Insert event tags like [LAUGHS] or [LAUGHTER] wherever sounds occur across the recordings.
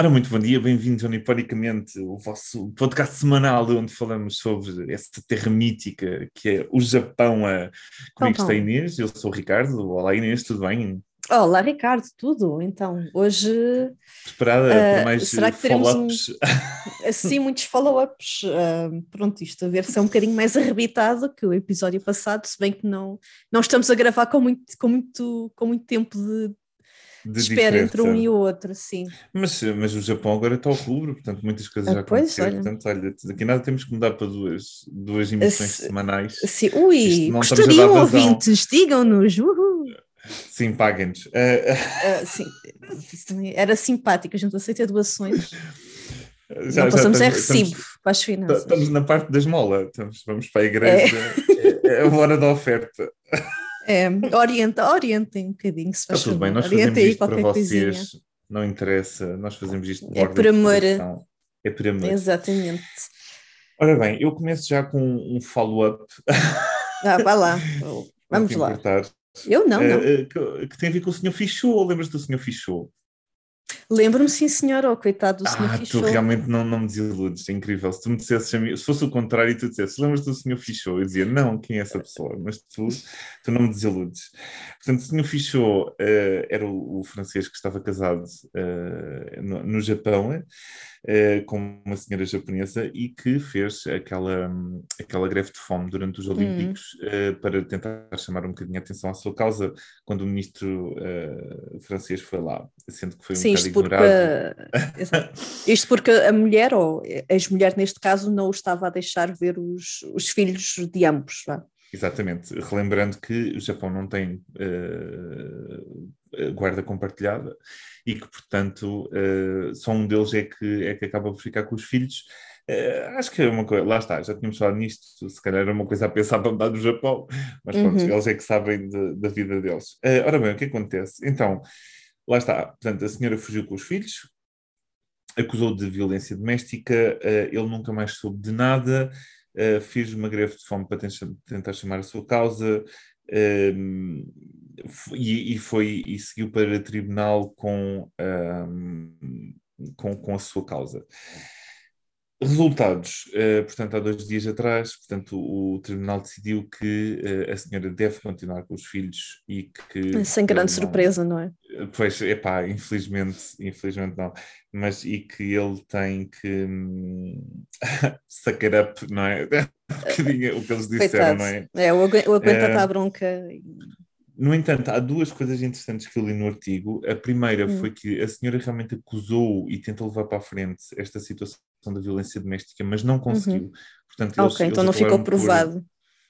Ora, muito bom dia, bem-vindos ao Niporicamente, o vosso podcast semanal onde falamos sobre essa terra mítica que é o Japão. A... Comigo está a Inês, eu sou o Ricardo. Olá Inês, tudo bem? Olá Ricardo, tudo? Então, hoje... Preparada uh, para mais follow-ups? Um, [LAUGHS] sim, muitos follow-ups. Uh, pronto, isto a ver se é um bocadinho mais arrebitado que o episódio passado, se bem que não, não estamos a gravar com muito, com muito, com muito tempo de, de espera entre um e o outro, sim. Mas, mas o Japão agora está ao rubro, portanto muitas coisas ah, já aconteceram. Portanto, olha, daqui nada temos que mudar para duas, duas emissões se, semanais. Sim, ui, gostariam ouvintes, digam-nos, uhul. Sim, paguem-nos. Uh, uh, sim, era simpático, a gente aceita doações. Já, não passamos já, estamos, é recibo estamos, para as finanças. Estamos na parte da esmola, estamos, vamos para a igreja, é, é a hora da oferta. [LAUGHS] É, orienta, orientem um bocadinho, se faz Está tudo bem, nós fazemos isto para vocês, coisinha. não interessa, nós fazemos isto é por amor. É por amor. Exatamente. Ora bem, eu começo já com um follow-up. Ah, vá lá, [LAUGHS] vamos lá. Importar. Eu não, não. Uh, que, que, tem a ver com o senhor Fichou, lembras do senhor Fichou? Lembro-me, sim, senhor, oh, coitado do senhor ah, Fichou. tu realmente não, não me desiludes, é incrível. Se tu me dissesses, se fosse o contrário e tu dissesses, lembras do senhor Fichou? Eu dizia, não, quem é essa pessoa? Mas tu, tu não me desiludes. Portanto, o senhor Fichou uh, era o, o, francês que estava casado uh, no, no, Japão, uh, com uma senhora japonesa e que fez aquela, aquela greve de fome durante os hum. Olímpicos hum. para tentar chamar um bocadinho a atenção à sua causa quando o ministro francês foi lá, sendo que foi um Sim, bocado porque, [LAUGHS] isto porque a mulher, ou a ex-mulher neste caso, não o estava a deixar ver os, os filhos de ambos. Não? Exatamente, relembrando que o Japão não tem uh, guarda compartilhada e que, portanto, uh, só um deles é que, é que acaba por ficar com os filhos. Uh, acho que é uma coisa, lá está, já tínhamos falado nisto, se calhar era uma coisa a pensar para mudar do Japão, mas pronto, uhum. eles é que sabem de, da vida deles. ora bem, o que acontece? Então, Lá está, portanto, a senhora fugiu com os filhos, acusou de violência doméstica, uh, ele nunca mais soube de nada, uh, fez uma greve de fome para tentar chamar a sua causa uh, e, foi e seguiu para tribunal com, com, com a sua causa. Resultados, uh, portanto, há dois dias atrás, portanto, o, o tribunal decidiu que uh, a senhora deve continuar com os filhos e que... [LAUGHS] Sem grande não, surpresa, não é? Pois, é pá, infelizmente, infelizmente não, mas e que ele tem que [LAUGHS] um, sucker up, não é? [LAUGHS] o que eles disseram, Coitado. não é? É, o aguenta uh, a bronca... No entanto, há duas coisas interessantes que eu li no artigo. A primeira hum. foi que a senhora realmente acusou e tentou levar para a frente esta situação da violência doméstica, mas não conseguiu. Uhum. Portanto, eles, ok, então não ficou provado. Por,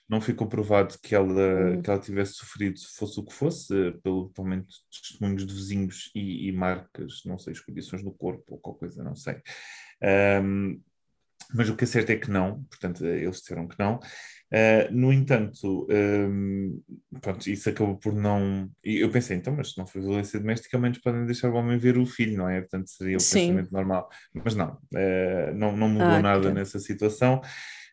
não ficou provado que ela, uhum. que ela tivesse sofrido, fosse o que fosse, pelo provavelmente testemunhos de vizinhos e, e marcas, não sei, condições no corpo ou qualquer coisa, não sei. Um, mas o que é certo é que não, portanto, eles disseram que não. Uh, no entanto, um, pronto, isso acabou por não. Eu pensei, então, mas se não foi violência doméstica, ao menos podem deixar o homem ver o filho, não é? Portanto, seria o Sim. pensamento normal. Mas não, uh, não, não mudou ah, nada nessa situação.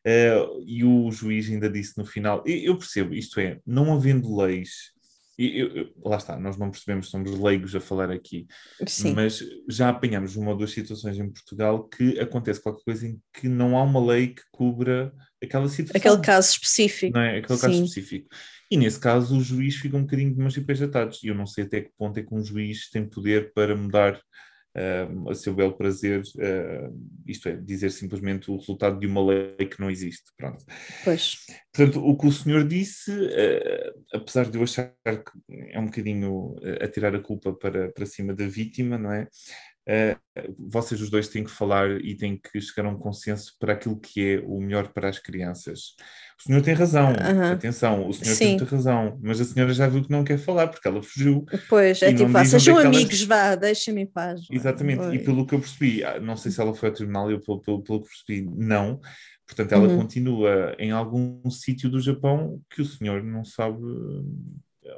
Uh, e o juiz ainda disse no final: eu percebo, isto é, não havendo leis e eu, eu, lá está, nós não percebemos, somos leigos a falar aqui, Sim. mas já apanhamos uma ou duas situações em Portugal que acontece qualquer coisa em que não há uma lei que cubra aquela situação. Aquele caso específico. Não é? Aquele Sim. caso específico. E nesse caso o juiz fica um bocadinho de mãos e pés atados. E eu não sei até que ponto é que um juiz tem poder para mudar a seu belo prazer, uh, isto é, dizer simplesmente o resultado de uma lei que não existe. Pronto. Pois. Portanto, o que o senhor disse, uh, apesar de eu achar que é um bocadinho a tirar a culpa para, para cima da vítima, não é? Uh, vocês os dois têm que falar e têm que chegar a um consenso para aquilo que é o melhor para as crianças. O senhor tem razão, uhum. atenção, o senhor Sim. tem muita razão, mas a senhora já viu que não quer falar porque ela fugiu. Pois, é tipo, sejam é amigos, ela... vá, deixem-me em paz. Exatamente, e pelo que eu percebi, ah, não sei se ela foi ao tribunal, eu pelo, pelo, pelo que percebi, não. Portanto, ela uhum. continua em algum sítio do Japão que o senhor não sabe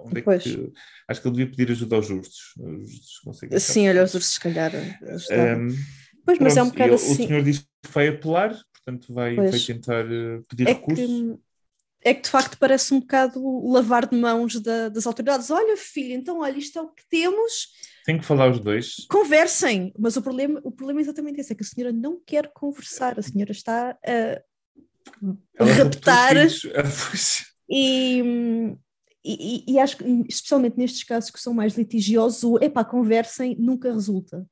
Onde é pois. que, acho que ele devia pedir ajuda aos justos. Os justos Sim, olha, os justos, se calhar. Um, pois, mas é um bocado ele, assim. O senhor diz que vai apelar, portanto vai, vai tentar uh, pedir é recurso. Que, é que de facto parece um bocado lavar de mãos da, das autoridades. Olha, filho, então olha, isto é o que temos. Tem que falar os dois. Conversem, mas o problema, o problema é exatamente esse: é que a senhora não quer conversar, a senhora está a Ela raptar raptou filhos. [LAUGHS] e, e, e acho que, especialmente nestes casos que são mais litigiosos, o epá, conversem nunca resulta.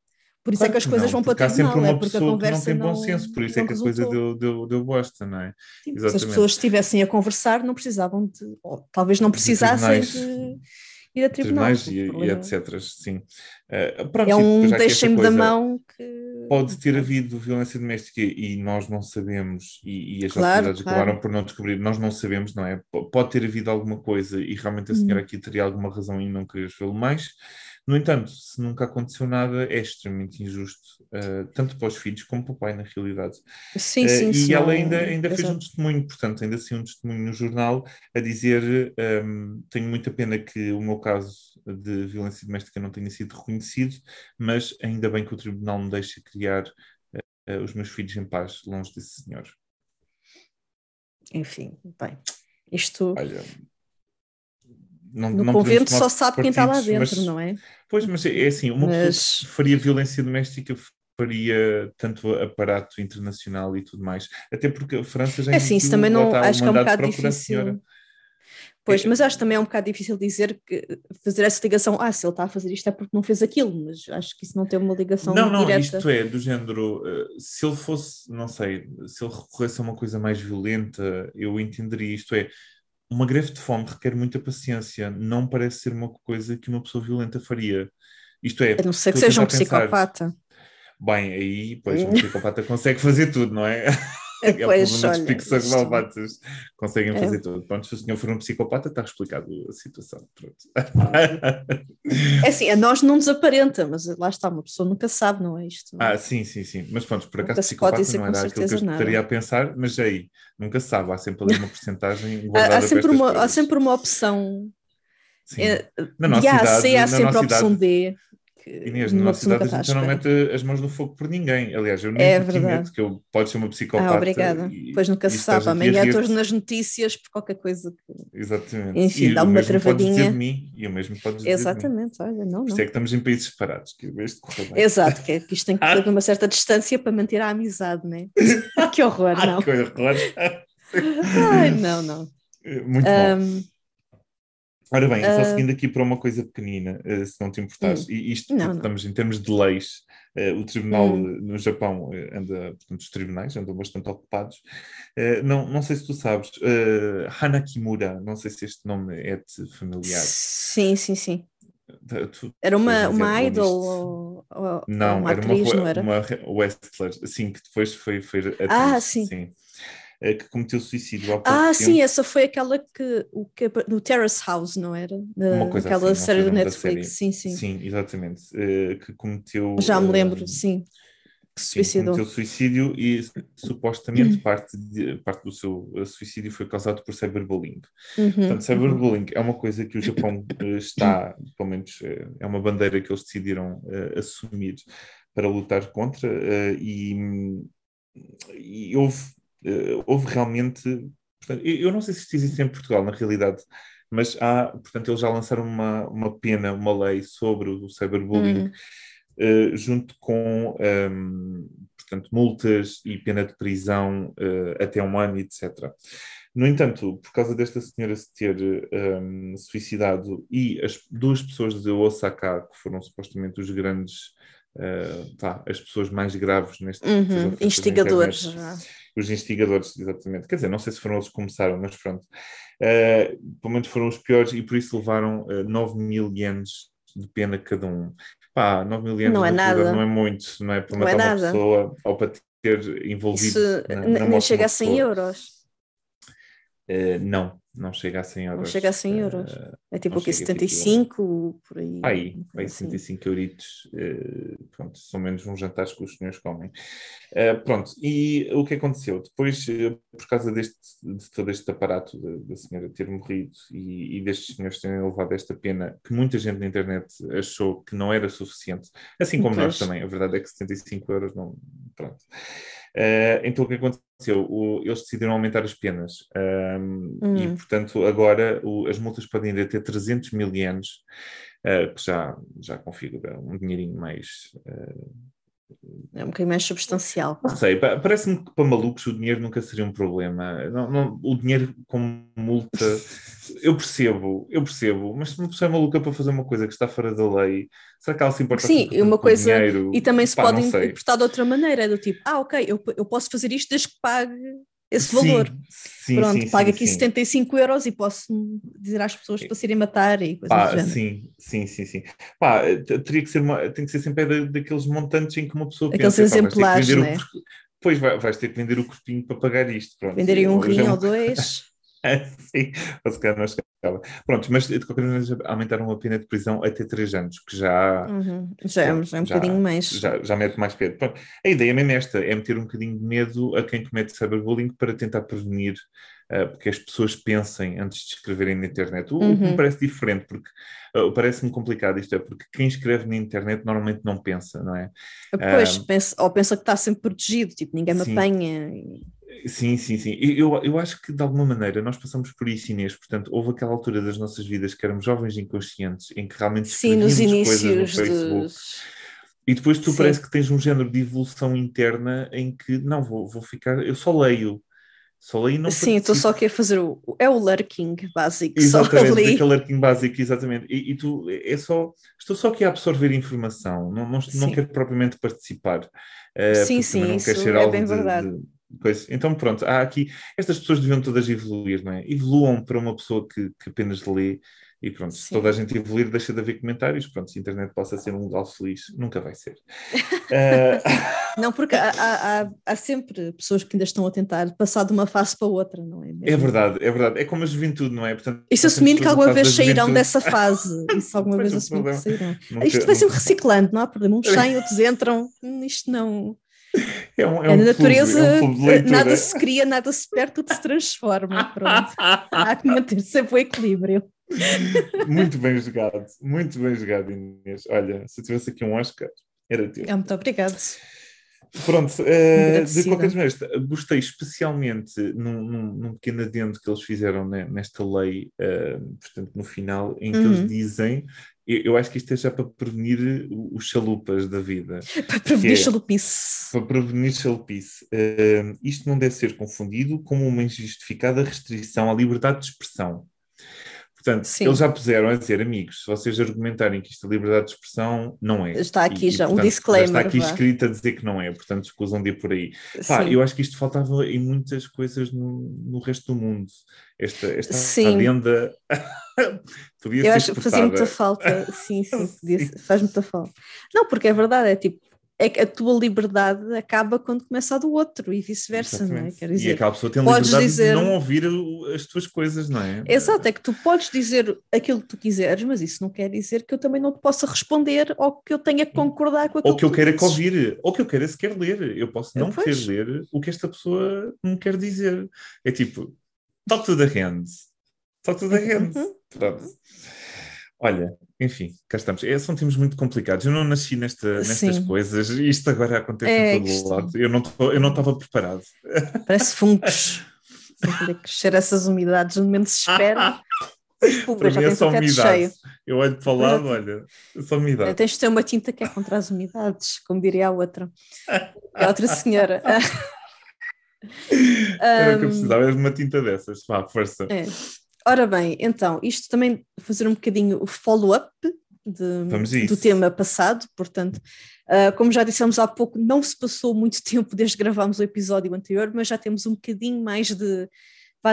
Por isso Claro é que as coisas não, vão para há sempre tribunal, é uma porque a que não conversa tem bom senso, por isso é que a coisa resultou. deu, deu, deu bosta, não é? Sim, se as pessoas estivessem a conversar, não precisavam de, ou talvez não precisassem tribunais. de ir a tribunal. Tribunais e, e etc. Sim. Eh, pronto, É um deixem-me da mão que. Pode ter havido violência doméstica e nós não sabemos, e, e as Claro, autoridades claro. acabaram por não descobrir, nós não sabemos, não é? Pode ter havido alguma coisa e realmente a senhora Uhum. aqui teria alguma razão em não querer vê-lo mais. No entanto, se nunca aconteceu nada, é extremamente injusto, eh, tanto para os filhos como para o pai, na realidade. Sim, Eh, sim, e sim. ela ainda, ainda fez um testemunho, portanto, ainda assim um testemunho no jornal a dizer: ehm, Tenho muita pena que o meu caso de violência doméstica não tenha sido reconhecido, mas ainda bem que o tribunal me deixa criar eh, os meus filhos em paz, longe desse senhor. Enfim, bem, isto Olha. Não, no não convento só sabe quem está lá dentro, mas- não é? Pois, mas é é assim, uma pessoa Mas- que faria violência doméstica faria tanto aparato internacional e tudo mais. Até porque a França já É assim, isso também não. o Acho que é um bocado difícil. Pois, É- mas acho que também é um bocado difícil dizer que fazer essa ligação, ah, se ele está a fazer isto é porque não fez aquilo, mas acho que isso não tem uma ligação Não, não, direta. isto é do género. eh, Se ele fosse, não sei, se ele recorresse a uma coisa mais violenta, eu entenderia. Isto é, uma greve de fome requer muita paciência, não parece ser uma coisa que uma pessoa violenta faria. Isto é, A não ser que seja um pensar. psicopata. Bem, aí, pois, um psicopata consegue fazer tudo, não é? [LAUGHS] É o [LAUGHS] Pois, olha, isto- conseguem É. fazer tudo. Pronto, se o senhor for um psicopata, está explicado a situação. Pronto. [LAUGHS] É assim, a nós não nos aparenta, mas lá está, uma pessoa nunca sabe, não é isto? Ah, sim, sim, sim. Mas pronto, por Nunca acaso psicopata não era aquilo que eu certeza nada. estaria a pensar, mas aí, nunca se sabe, há sempre ali uma porcentagem há, há sempre uma, há sempre uma opção. Sim. É, Na nossa de A a C há na sempre a opção D. Que Inês, na nossa pessoa idade nunca a gente não mete as mãos no fogo por ninguém. Aliás, eu nem É meto, que eu pode ser uma psicopata. Ah, obrigada. e- Pois nunca se sabe. Amanhã estou nas notícias por qualquer coisa. que- Exatamente. Enfim, e dá uma mesmo podes dizer travadinha. de mim, e o mesmo podes dizer. Exatamente, olha, não, não. é que estamos em países separados, que este corre bem. Exato, que, é que isto tem que ter uma certa distância para manter a amizade, né? [LAUGHS] que horror, Ai, [LAUGHS] não. que horror. Ai, não, não. Muito bom. Ora bem, só ah, seguindo aqui para uma coisa pequenina, eh, se não te importares, Hum. e isto Não, porque não. estamos em termos de leis, eh, o tribunal Hum. eh, no Japão anda, portanto, os tribunais andam bastante ocupados. Não, não sei se tu sabes, eh, Hana Kimura, não sei se este nome é-te familiar. sim, sim, sim. Tu- Era uma, uma idol ou, ou- Não, ou uma era atriz, uma, não era? uma wrestler, assim, que depois foi, foi atriz, Ah, sim. eh, que cometeu suicídio há pouco Ah, tempo. sim, essa foi aquela que, o que no Terrace House, não era? Na- Uma coisa aquela assim, série do Netflix, sim, sim, Sim, exatamente. eh, que cometeu. Já me eh, lembro, sim. Que se Sim, suicidou. cometeu suicídio e supostamente [CLEARS THROAT] parte, de- parte do seu eh, suicídio foi causado por cyberbullying. Uhum, Portanto, uhum. cyberbullying é uma coisa que o Japão eh, está, pelo menos eh, é uma bandeira que eles decidiram eh, assumir para lutar contra eh, e, e houve, eh, houve realmente. portanto, eu não sei se isto existe em Portugal, na realidade, mas há, portanto, eles já lançaram uma, uma pena, uma lei sobre o cyberbullying Hum. eh, junto com ehm, portanto, multas e pena de prisão eh, até um ano, etc. No entanto, por causa desta senhora se ter ehm, suicidado e as duas pessoas de Osaka, que foram supostamente os grandes, eh, pá, as pessoas mais graves neste Uhum, Instigadores. internet, já. os instigadores, exatamente. Quer dizer, não sei se foram eles que começaram, mas pronto. Eh, pelo menos foram os piores e por isso levaram eh, 9 mil ienes de pena cada um. Pá, 9 mil ienes Não é nada. não é muito, não é? Para Não é matar uma nada. pessoa ou para ter envolvido Isso na, na nem chega a 100 pessoa. euros. Eh, não, não chega a 100 euros. Não chega a 100 euros. Eh, É tipo o quê? chega, tipo, 75 por aí. Aí, aí assim. 75 euritos, eh, pronto, são menos uns jantares que os senhores comem. Eh, pronto, e o que aconteceu? Depois, por causa deste, de todo este aparato da, da senhora ter morrido e, e destes senhores terem levado esta pena, que muita gente na internet achou que não era suficiente, assim como nós Pois. também, a verdade é que 75 euros não, pronto. Uh, então o que aconteceu? O, eles decidiram aumentar as penas um, hum. e, portanto, agora o, as multas podem ir até 300 mil ienes, uh, que já, já configura um dinheirinho mais. Uh, é um bocadinho mais substancial. Não sei, parece-me que para malucos o dinheiro nunca seria um problema. Não, não, o dinheiro como multa, [LAUGHS] eu percebo, eu percebo, mas se uma pessoa é maluca para fazer uma coisa que está fora da lei, será que ela se importa Sim, uma coisa. Dinheiro? E também se Pá, pode interpretar de outra maneira, é do tipo, ah, ok, eu, eu posso fazer isto desde que pague esse valor. Sim, Pronto, sim, paga aqui sim. 75 euros e posso dizer às pessoas para se irem matar e coisas Pá, assim. Sim, sim, sim, sim. Pá, teria que ser uma, tem que ser sempre daqueles montantes em que uma pessoa Aqueles pensa, exemplares, né? O, pois vais ter que vender o corpinho para pagar isto. Pronto. Venderem um rim ou dois. [LAUGHS] [LAUGHS] Sim, se calhar não chegava. Pronto, mas de qualquer maneira aumentaram a pena de prisão até 3 anos, que já. Uhum. Já, é, já é um já, bocadinho mais. Já, já mete mais medo. Pronto, a ideia é mesmo esta: é meter um bocadinho de medo a quem comete cyberbullying para tentar prevenir uh, porque as pessoas pensem antes de escreverem na internet. O, uhum. que me uhum. parece diferente, porque uh, parece-me complicado isto, é porque quem escreve na internet normalmente não pensa, não é? Pois, uh, pensa, ou pensa que está sempre protegido, tipo, ninguém me sim. apanha. Sim, sim, sim. Eu, eu acho que de alguma maneira nós passamos por isso, Inês. Portanto, houve aquela altura das nossas vidas que éramos jovens inconscientes, em que realmente sim, nos inícios coisas no Facebook. Dos... E depois tu sim. parece que tens um género de evolução interna em que não vou, vou ficar, eu só leio. Só leio não Sim, estou só aqui a fazer o. É o lurking básico. Exatamente, só aquele lurking básico, exatamente. E, e, tu é só. Estou só aqui a absorver informação, não, não, não quero propriamente participar. Uh, sim, sim, não isso é bem de, verdade. De, Coisa. Então, pronto, há aqui. Estas pessoas deviam todas evoluir, não é? Evoluam para uma pessoa que, que apenas lê e pronto. Sim. Se toda a gente evoluir, deixa de haver comentários. Pronto, se a internet possa ser um lugar feliz, nunca vai ser. uh... [LAUGHS] [LAUGHS] Não, porque há, há, há, sempre pessoas que ainda estão a tentar passar de uma fase para outra, não é? Mesmo? É verdade, é verdade. É como a juventude, não é? Portanto, Isso assumindo que alguma vez sairão dessa fase. [LAUGHS] Isso alguma vez assumindo que sairão. Nunca, Isto vai ser um reciclante, não há problema. Uns saem, outros entram. Isto não. É, um, é, é um natureza, é um nada se cria, nada se perde, tudo se transforma. Pronto. [LAUGHS] Há que manter sempre o equilíbrio. Muito bem jogado, muito bem jogado, Inês. Olha, se tivesse aqui um Oscar, era teu. É, muito obrigado. Pronto, uh, de qualquer maneira, gostei especialmente num, num, num, pequeno adendo que eles fizeram nesta lei, uh, portanto, no final, em que uhum. eles dizem eu acho que isto é já para prevenir os chalupas da vida. [LAUGHS] Para prevenir é, chalupice. Para prevenir chalupice. Uh, isto não deve ser confundido como uma injustificada restrição à liberdade de expressão. Portanto, Sim. eles já puseram a dizer, amigos, se vocês argumentarem que isto é liberdade de expressão, não é. Está aqui e, já portanto, um disclaimer. Já está aqui vá. escrito a dizer que não é, portanto, escusam de ir por aí. Pá, eu acho que isto faltava em muitas coisas no, no resto do mundo. Esta, esta sim. adenda [LAUGHS] podia eu acho que fazia muita falta, sim, sim, [LAUGHS] sim. faz muita falta. Não, porque é verdade, é tipo, a tua liberdade acaba quando começa a do outro e vice-versa, não é? Quer dizer, e aquela pessoa tem liberdade dizer... de não ouvir as tuas coisas, não é? Exato, é que tu podes dizer aquilo que tu quiseres, mas isso não quer dizer que eu também não te possa responder ou que eu tenha que concordar com aquilo Ou que eu queira que ouvir, ou que eu queira sequer ler. Eu posso não querer ler o que esta pessoa me quer dizer. É tipo, talk to the hands. Talk to the. Uhum. Pronto. Olha, enfim, cá estamos. É, são tempos muito complicados. Eu não nasci nesta, nestas Sim. coisas e isto agora acontece é, em todo o lado. Eu não, eu não estava preparado. Parece fungos. Tem crescer essas umidades onde menos se espera. [LAUGHS] Para mim é só umidade. Cheio. Eu olho para o lado, olha, é só umidade. Tens de ter uma tinta que é contra as umidades, como diria a outra. A outra senhora. [LAUGHS] Era um, que eu precisava de uma tinta dessas. Vá, força. É. Ora bem, então, isto também fazer um bocadinho o follow-up do tema passado, portanto, uh, como já dissemos há pouco, não se passou muito [LAUGHS] tempo desde que gravámos o episódio anterior, mas já temos um bocadinho mais de,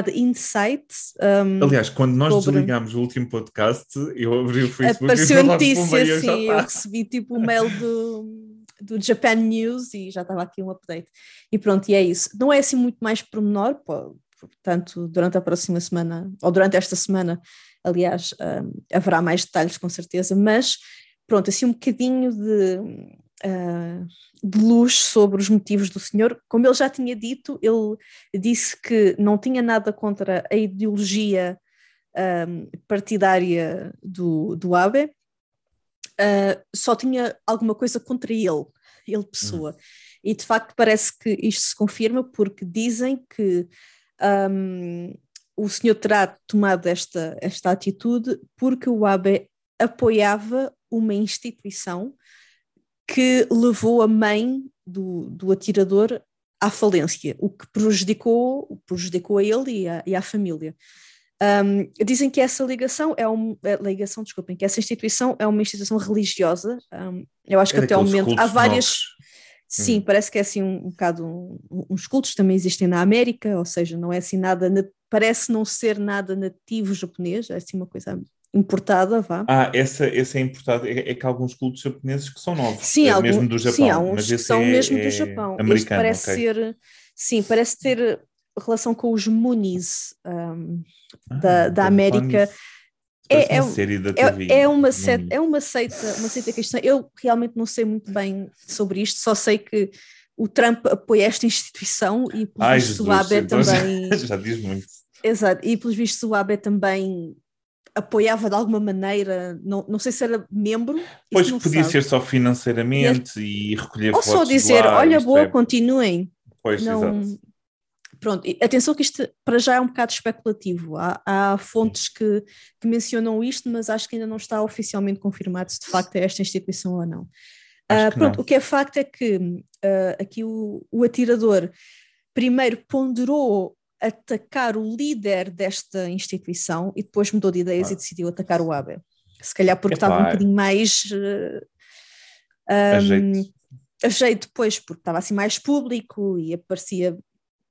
de insights. Um, Aliás, quando nós sobre... desligámos o último podcast, eu abri o Facebook Apareceu e a notícia, sim, eu recebi tipo o um mail do, do Japan News e já estava aqui um update. E pronto, e é isso. Não é assim muito mais pormenor, pô, portanto, durante a próxima semana, ou durante esta semana, aliás, um, haverá mais detalhes com certeza, mas pronto, assim um bocadinho de, uh, de luz sobre os motivos do senhor. Como ele já tinha dito, ele disse que não tinha nada contra a ideologia um, partidária do, do Abe, uh, só tinha alguma coisa contra ele, ele pessoa. Hum. E de facto parece que isto se confirma porque dizem que um, o senhor terá tomado esta, esta atitude porque o Abe apoiava uma instituição que levou a mãe do, do atirador à falência, o que prejudicou, prejudicou a ele e, a, e à família. Um, dizem que essa ligação é uma ligação, desculpem, que essa instituição é uma instituição religiosa. Um, eu acho que é até o momento há várias. Novos. Sim, hum. parece que é assim um, um bocado um, uns cultos também existem na América, ou seja, não é assim nada, parece não ser nada nativo japonês, é assim uma coisa importada, vá. Ah, essa, essa é importada, é, é que há alguns cultos japoneses que são novos, sim, é algum, mesmo do Japão. Sim, há uns que são é, mesmo do é Japão. Americano, parece okay. ser, sim, parece ter relação com os Munis um, ah, da, da América. É, é, uma série da TV. É, é, uma seita, é uma seita, uma seita cristã. Eu realmente não sei muito bem sobre isto, só sei que o Trump apoia esta instituição e pelos Ai, vistos Jesus, o Abe então também. [LAUGHS] Já, já diz muito. Exato, e pelos vistos o Abe também apoiava de alguma maneira, não, não sei se era membro. Pois podia sabe. ser só financeiramente e, e recolher Ou só dizer, olha, boa, é... continuem. Pois, não... exato. Pronto, atenção que isto para já é um bocado especulativo. Há, há fontes que, que, mencionam isto, mas acho que ainda não está oficialmente confirmado se de facto é esta instituição ou não. Uh, pronto, não. o que é facto é que uh, aqui o, o atirador primeiro ponderou atacar o líder desta instituição e depois mudou de ideias ah. e decidiu atacar o Abe. Se calhar porque Epá. estava um bocadinho mais. Uh, um, a, jeito. a jeito depois, porque estava assim mais público e aparecia.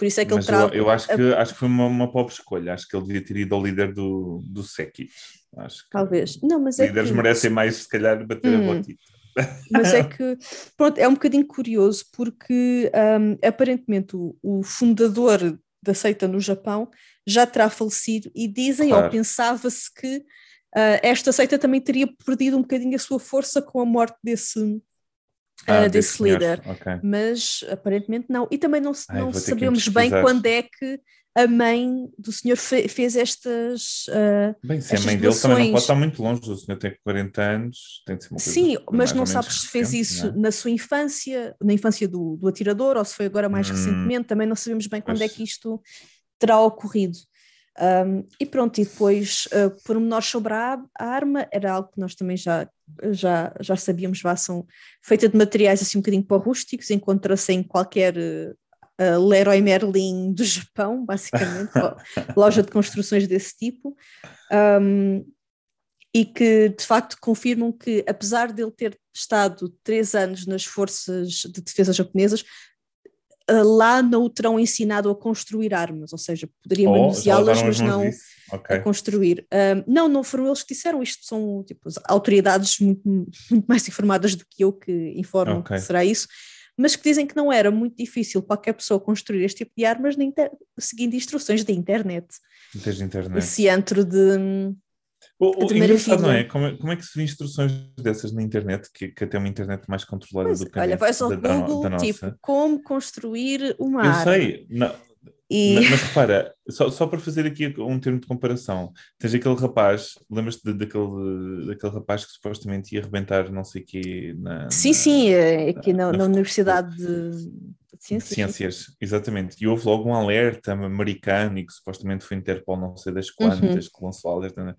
Por isso é que Mas ele Eu, eu acho, que, a... acho que foi uma, uma pobre escolha. Acho que ele devia ter ido ao líder do, do. Acho que Talvez. Não, mas é líderes que... merecem mais, se calhar, bater hum. a botita. Mas é [LAUGHS] que, pronto, é um bocadinho curioso porque um, aparentemente o, o, fundador da seita no Japão já terá falecido e dizem, claro. ou pensava-se que uh, esta seita também teria perdido um bocadinho a sua força com a morte desse, ah, desse, desse líder, okay. mas aparentemente não. E também não, Ai, não sabemos bem quando é que a mãe do senhor fe fez estas. Uh, Bem, se a mãe dele também não pode estar muito longe, o senhor tem 40 anos, tem de ser uma coisa Sim, mas não sabes se fez isso é? na sua infância, na infância do, do atirador, ou se foi agora mais hum, recentemente, também não sabemos bem quando é que isto terá ocorrido. Um, e pronto, e depois, uh, pormenores sobre a, a, arma, era algo que nós também já, já, já sabíamos, vá, são feita de materiais assim um bocadinho para rústicos, encontra-se em qualquer uh, Leroy Merlin do Japão, [LAUGHS] basicamente, [LAUGHS] loja de construções desse tipo, um, e que de facto confirmam que, apesar de ele ter estado três anos nas forças de defesa japonesas, uh, lá não o terão ensinado a construir armas, ou seja, poderiam oh, manuseá-las, mas não okay. a construir. Um, não, não foram eles que disseram, isto são tipo, autoridades muito, muito mais informadas do que eu que informam okay. que será isso mas que dizem que não era muito difícil qualquer pessoa construir este tipo de armas seguindo instruções da internet. Desde internet. Esse antro de. O, o engraçado não é? Como, é? como é que se vê instruções dessas na internet, que, que até uma internet mais controlada pois, do que a Olha, vais ao da, Google, da, da tipo, como construir uma Eu arma. Eu sei, não, e... Mas, mas, [LAUGHS] repara, só, só para fazer aqui um termo de comparação, tens aquele rapaz, lembras-te daquele, daquele rapaz que supostamente ia arrebentar não sei o quê na. Sim, na, sim, é aqui na, na, na Universidade de, Ciências. Ciências, exatamente. E houve logo um alerta americano e que supostamente foi Interpol, não sei das quantas, uhum. que lançou alerta. Né?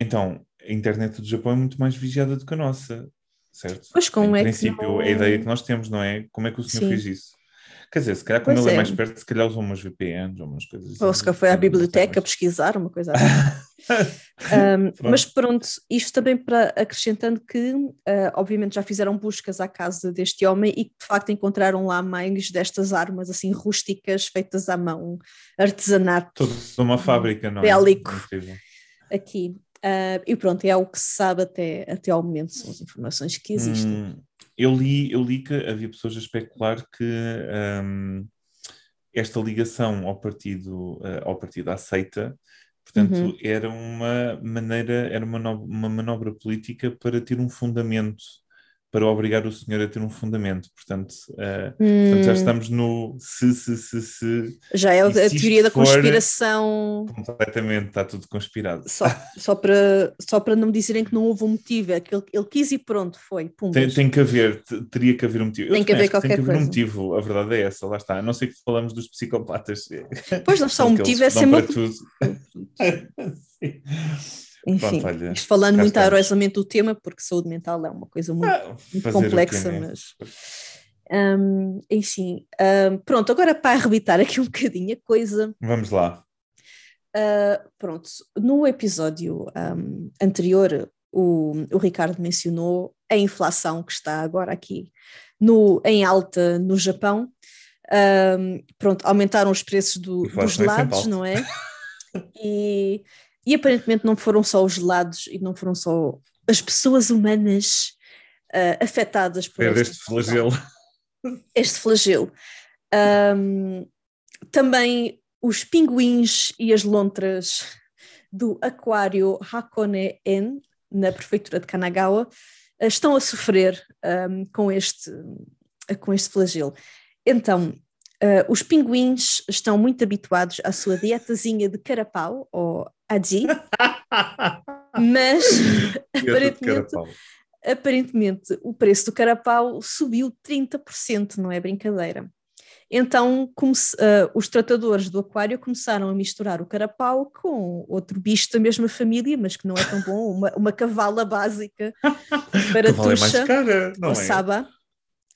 Então, a internet do Japão é muito mais vigiada do que a nossa, certo? Pois como em é princípio, que não... a ideia que nós temos, não é? Como é que o senhor sim. fez isso? Quer dizer, se calhar como pois ele é. é. mais perto, se calhar usam umas VPNs ou umas coisas assim. Ou se calhar foi à biblioteca pesquisar, uma coisa assim. [LAUGHS] um, pronto. Mas pronto, isto também para acrescentando que, uh, obviamente, já fizeram buscas à casa deste homem e que de facto encontraram lá mais destas armas assim rústicas, feitas à mão, artesanato. Toda uma fábrica, não é? Bélico. Aqui. Uh, e pronto, é o que se sabe até, até ao momento, são as informações que existem. Hum, eu li, eu li que havia pessoas a especular que um, esta ligação ao partido, uh, ao partido aceita, portanto, uhum. era uma maneira, era uma, no, uma manobra política para ter um fundamento para obrigar o senhor a ter um fundamento. Portanto, uh, hum. portanto já estamos no se, se, se, se. Já é a teoria da conspiração. Completamente, está tudo conspirado. Só, [LAUGHS] só, para, só para não me dizerem que não houve um motivo, é que ele, ele quis e pronto, foi. Tem, tem, que haver, teria que haver um motivo. Tem que haver qualquer tem que haver coisa. um motivo, a verdade é essa, lá está. A não sei que falamos dos psicopatas. Pois não, só um [LAUGHS] motivo é ser uma. [LAUGHS] Enfim, Pronto, olha, isto falando muito aerosamente do tema, porque saúde mental é uma coisa muito, ah, muito complexa, é mas. Um, enfim, um, pronto, agora para arrebitar aqui um bocadinho a coisa. Vamos lá. Uh, pronto, no episódio um, anterior, o, o Ricardo mencionou a inflação que está agora aqui no, em alta no Japão. pronto, aumentaram os preços do, dos gelados, não é? [LAUGHS] E e aparentemente não foram só os gelados e não foram só as pessoas humanas uh, afetadas por este, este flagelo. Este flagelo. Um, também os pinguins e as lontras do aquário Hakone-en, na prefeitura de Kanagawa, uh, estão a sofrer um, com, este, com este flagelo. Então, Uh, os pinguins estão muito habituados à sua dietazinha de carapau, ou aji, mas [LAUGHS] aparentemente, aparentemente o preço do carapau subiu 30%, não é brincadeira. Então uh, os tratadores do aquário começaram a misturar o carapau com outro bicho da mesma família, mas que não é tão bom, uma, uma cavala básica [LAUGHS] para tuxa, é mais cara, não ou é? saba.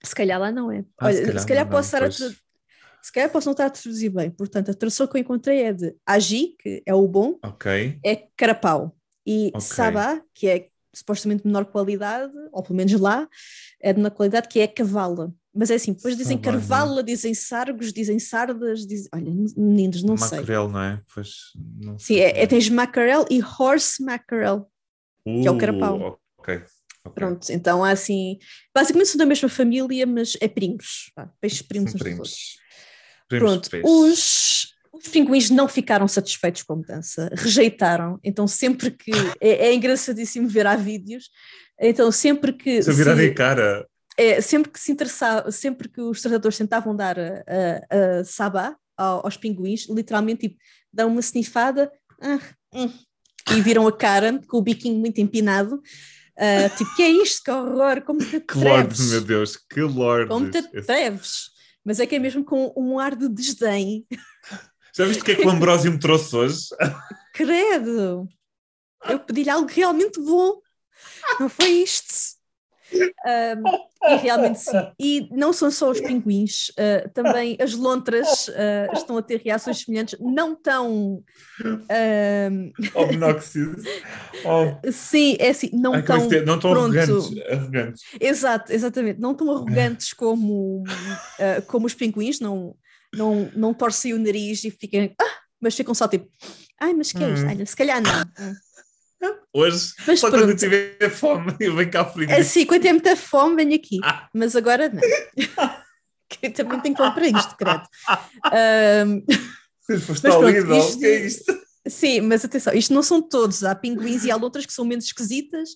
Se calhar lá não é. Ah, Olha, se calhar, se calhar não, posso estar pois... se calhar posso não estar a traduzir bem. Portanto, a tradução que eu encontrei é de agi, que é o bom, okay. é carapau. E okay. sabá, que é supostamente de menor qualidade, ou pelo menos lá, é de menor qualidade, que é cavala. Mas é assim, depois dizem Sabá, carvala, dizem sargos, dizem sardas, dizem... olha, meninos, não mackerel, sei. Mackerel, não é? Pois, não Sim, é, é, tens mackerel e horse mackerel, uh, que é o carapau. Ok. Okay. Pronto, então há assim, basicamente são da mesma família, mas é primos, peixes primos. São primos. Pronto, os, os pinguins não ficaram satisfeitos com a mudança, rejeitaram. Então, sempre que. [LAUGHS] É, é engraçadíssimo ver há vídeos. Então, sempre que. Se virar se, cara. É, sempre que se interessava, sempre que os tratadores tentavam dar a, a, a sabá aos pinguins, literalmente tipo, dão uma snifada ah, hum, e viram a cara com o biquinho muito empinado. Uh, tipo, que é isto? Que horror! Como te [LAUGHS] atreves? Que lorde, meu Deus, que lorde! Como te atreves? Mas é que é mesmo com um ar de desdém. Já viste o que é que o Ambrósio me trouxe hoje? Credo! Eu pedi-lhe algo realmente bom. Não foi isto. Um, e realmente sim. E não são só os pinguins, uh, também as lontras uh, estão a ter reações semelhantes, não tão. Uh, [LAUGHS] Obnoxious. Oh. Sim, é assim, não tão. É? Não tão arrogantes, arrogantes. Exato, exatamente. Não tão arrogantes como, como os pinguins, não, não, não torcem o nariz e ficam. Ah! Mas ficam só tipo. Ai, mas que é isto? Hum. se calhar não. Hum. Hoje, mas só pronto. quando tiver fome, eu venho cá frio. É, sim, quando tiver muita fome, venho aqui. Ah. Mas agora não. [LAUGHS] que também tenho que para isto, credo. Um, mas pronto, isto, que é isto? Sim, mas atenção, isto não são todos. Há pinguins e há outras que são menos esquisitas.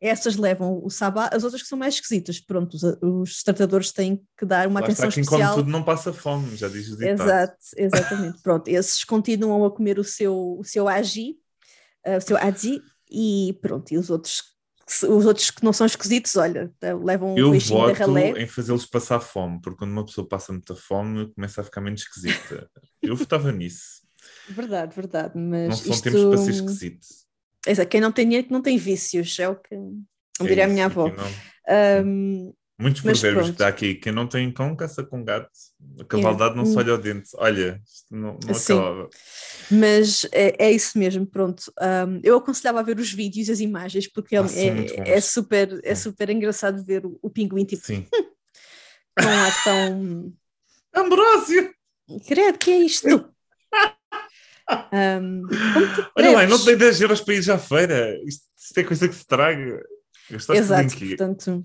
Essas levam o sabá, as outras que são mais esquisitas. Pronto, os, os tratadores têm que dar uma Lá atenção está, quem especial. come tudo não passa fome, já diz o ditado. Exato, exatamente. Pronto, esses continuam a comer o seu, o seu agi, uh, o seu aji, e pronto, e os outros, os outros que não são esquisitos, olha, levam um Eu voto ralé. em fazê-los passar fome, porque quando uma pessoa passa muita fome começa a ficar menos esquisita. Eu votava nisso. Verdade, verdade, mas não são isto... tempos para ser esquisito. Exato, quem não tem dinheiro não tem vícios, é o que é diria a minha avó. Um, Muitos provérbios que dá aqui. Quem não tem cão, caça com gato. A cavaldade é. não se olha ao dente. Olha, isto não, não acabava. Mas é, é, isso mesmo, pronto. Um, eu aconselhava a ver os vídeos, as imagens, porque ah, é, é, super, é super engraçado ver o, o pinguim tipo. Sim. [LAUGHS] Não há tão. Ambrósio! Credo, que é isto? [LAUGHS] um, Olha lá, não te dei 10 euros para ir já à feira. Isto, isto é coisa que se traga. Exato, portanto.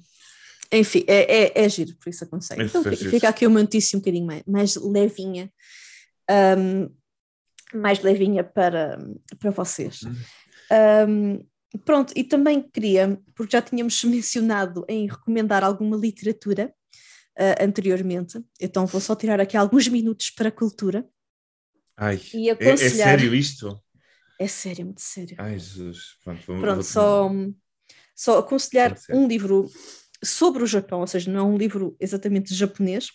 Enfim, é, é, é giro, por isso aconselho. Então, fica aqui uma notícia um bocadinho mais, mais levinha, um, mais levinha para, para vocês. Um, pronto, e também queria, porque já tínhamos [LAUGHS] mencionado em recomendar alguma literatura uh, anteriormente, então vou só tirar aqui alguns minutos para a cultura. Ai, e aconselhar... é, é sério isto? É sério, muito sério. Ai, Jesus. Pronto, vamos, Pronto só, só aconselhar um livro sobre o Japão, ou seja, não é um livro exatamente japonês,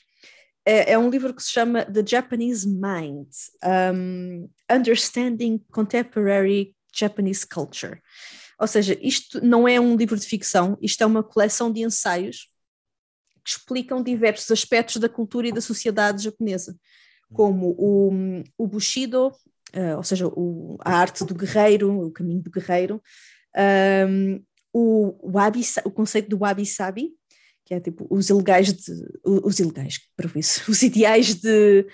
é, é um livro que se chama The Japanese Mind, um, Understanding Contemporary Japanese Culture. Ou seja, isto não é um livro de ficção, isto é uma coleção de ensaios que explicam diversos aspectos da cultura e da sociedade japonesa, como o, o Bushido, uh, ou seja, o, a arte do guerreiro, o caminho do guerreiro, um, o, wabi, o conceito do wabi-sabi, que é tipo os ilegais de os ilegais, para isso, [LAUGHS] os ideais de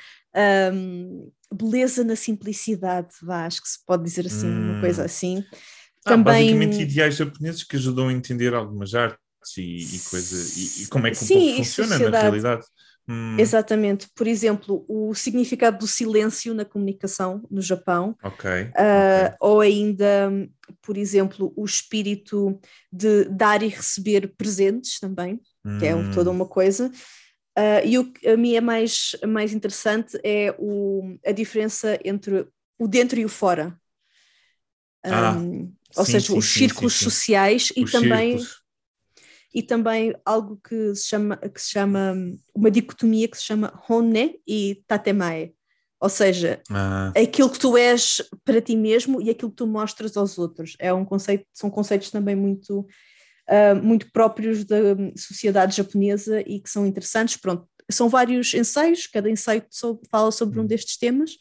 um, beleza na simplicidade, vá, acho que se pode dizer assim, hum. uma coisa assim. Ah, Também... Basicamente ideais japoneses que ajudam a entender algumas artes e, e coisa, e, e, como é que Sim, o povo funciona na realidade. Hum. Exatamente. Por exemplo, o significado do silêncio na comunicação no Japão. Ok. Uh, okay. Ou ainda, por exemplo, o espírito de dar e receber presentes também, hum. que é hum. toda uma coisa. Uh, e o que a mim é mais, mais interessante é o, a diferença entre o dentro e o fora. Um, ah, ou sim, seja, sim, os sim, círculos sociais os e também círculos e também algo que se chama, que se chama uma dicotomia que se chama Honne e Tatemae, ou seja, ah. aquilo que tu és para ti mesmo e aquilo que tu mostras aos outros. É um conceito, são conceitos também muito, uh, muito próprios da sociedade japonesa e que são interessantes. Pronto, são vários ensaios, cada ensaio fala sobre um hum. destes temas.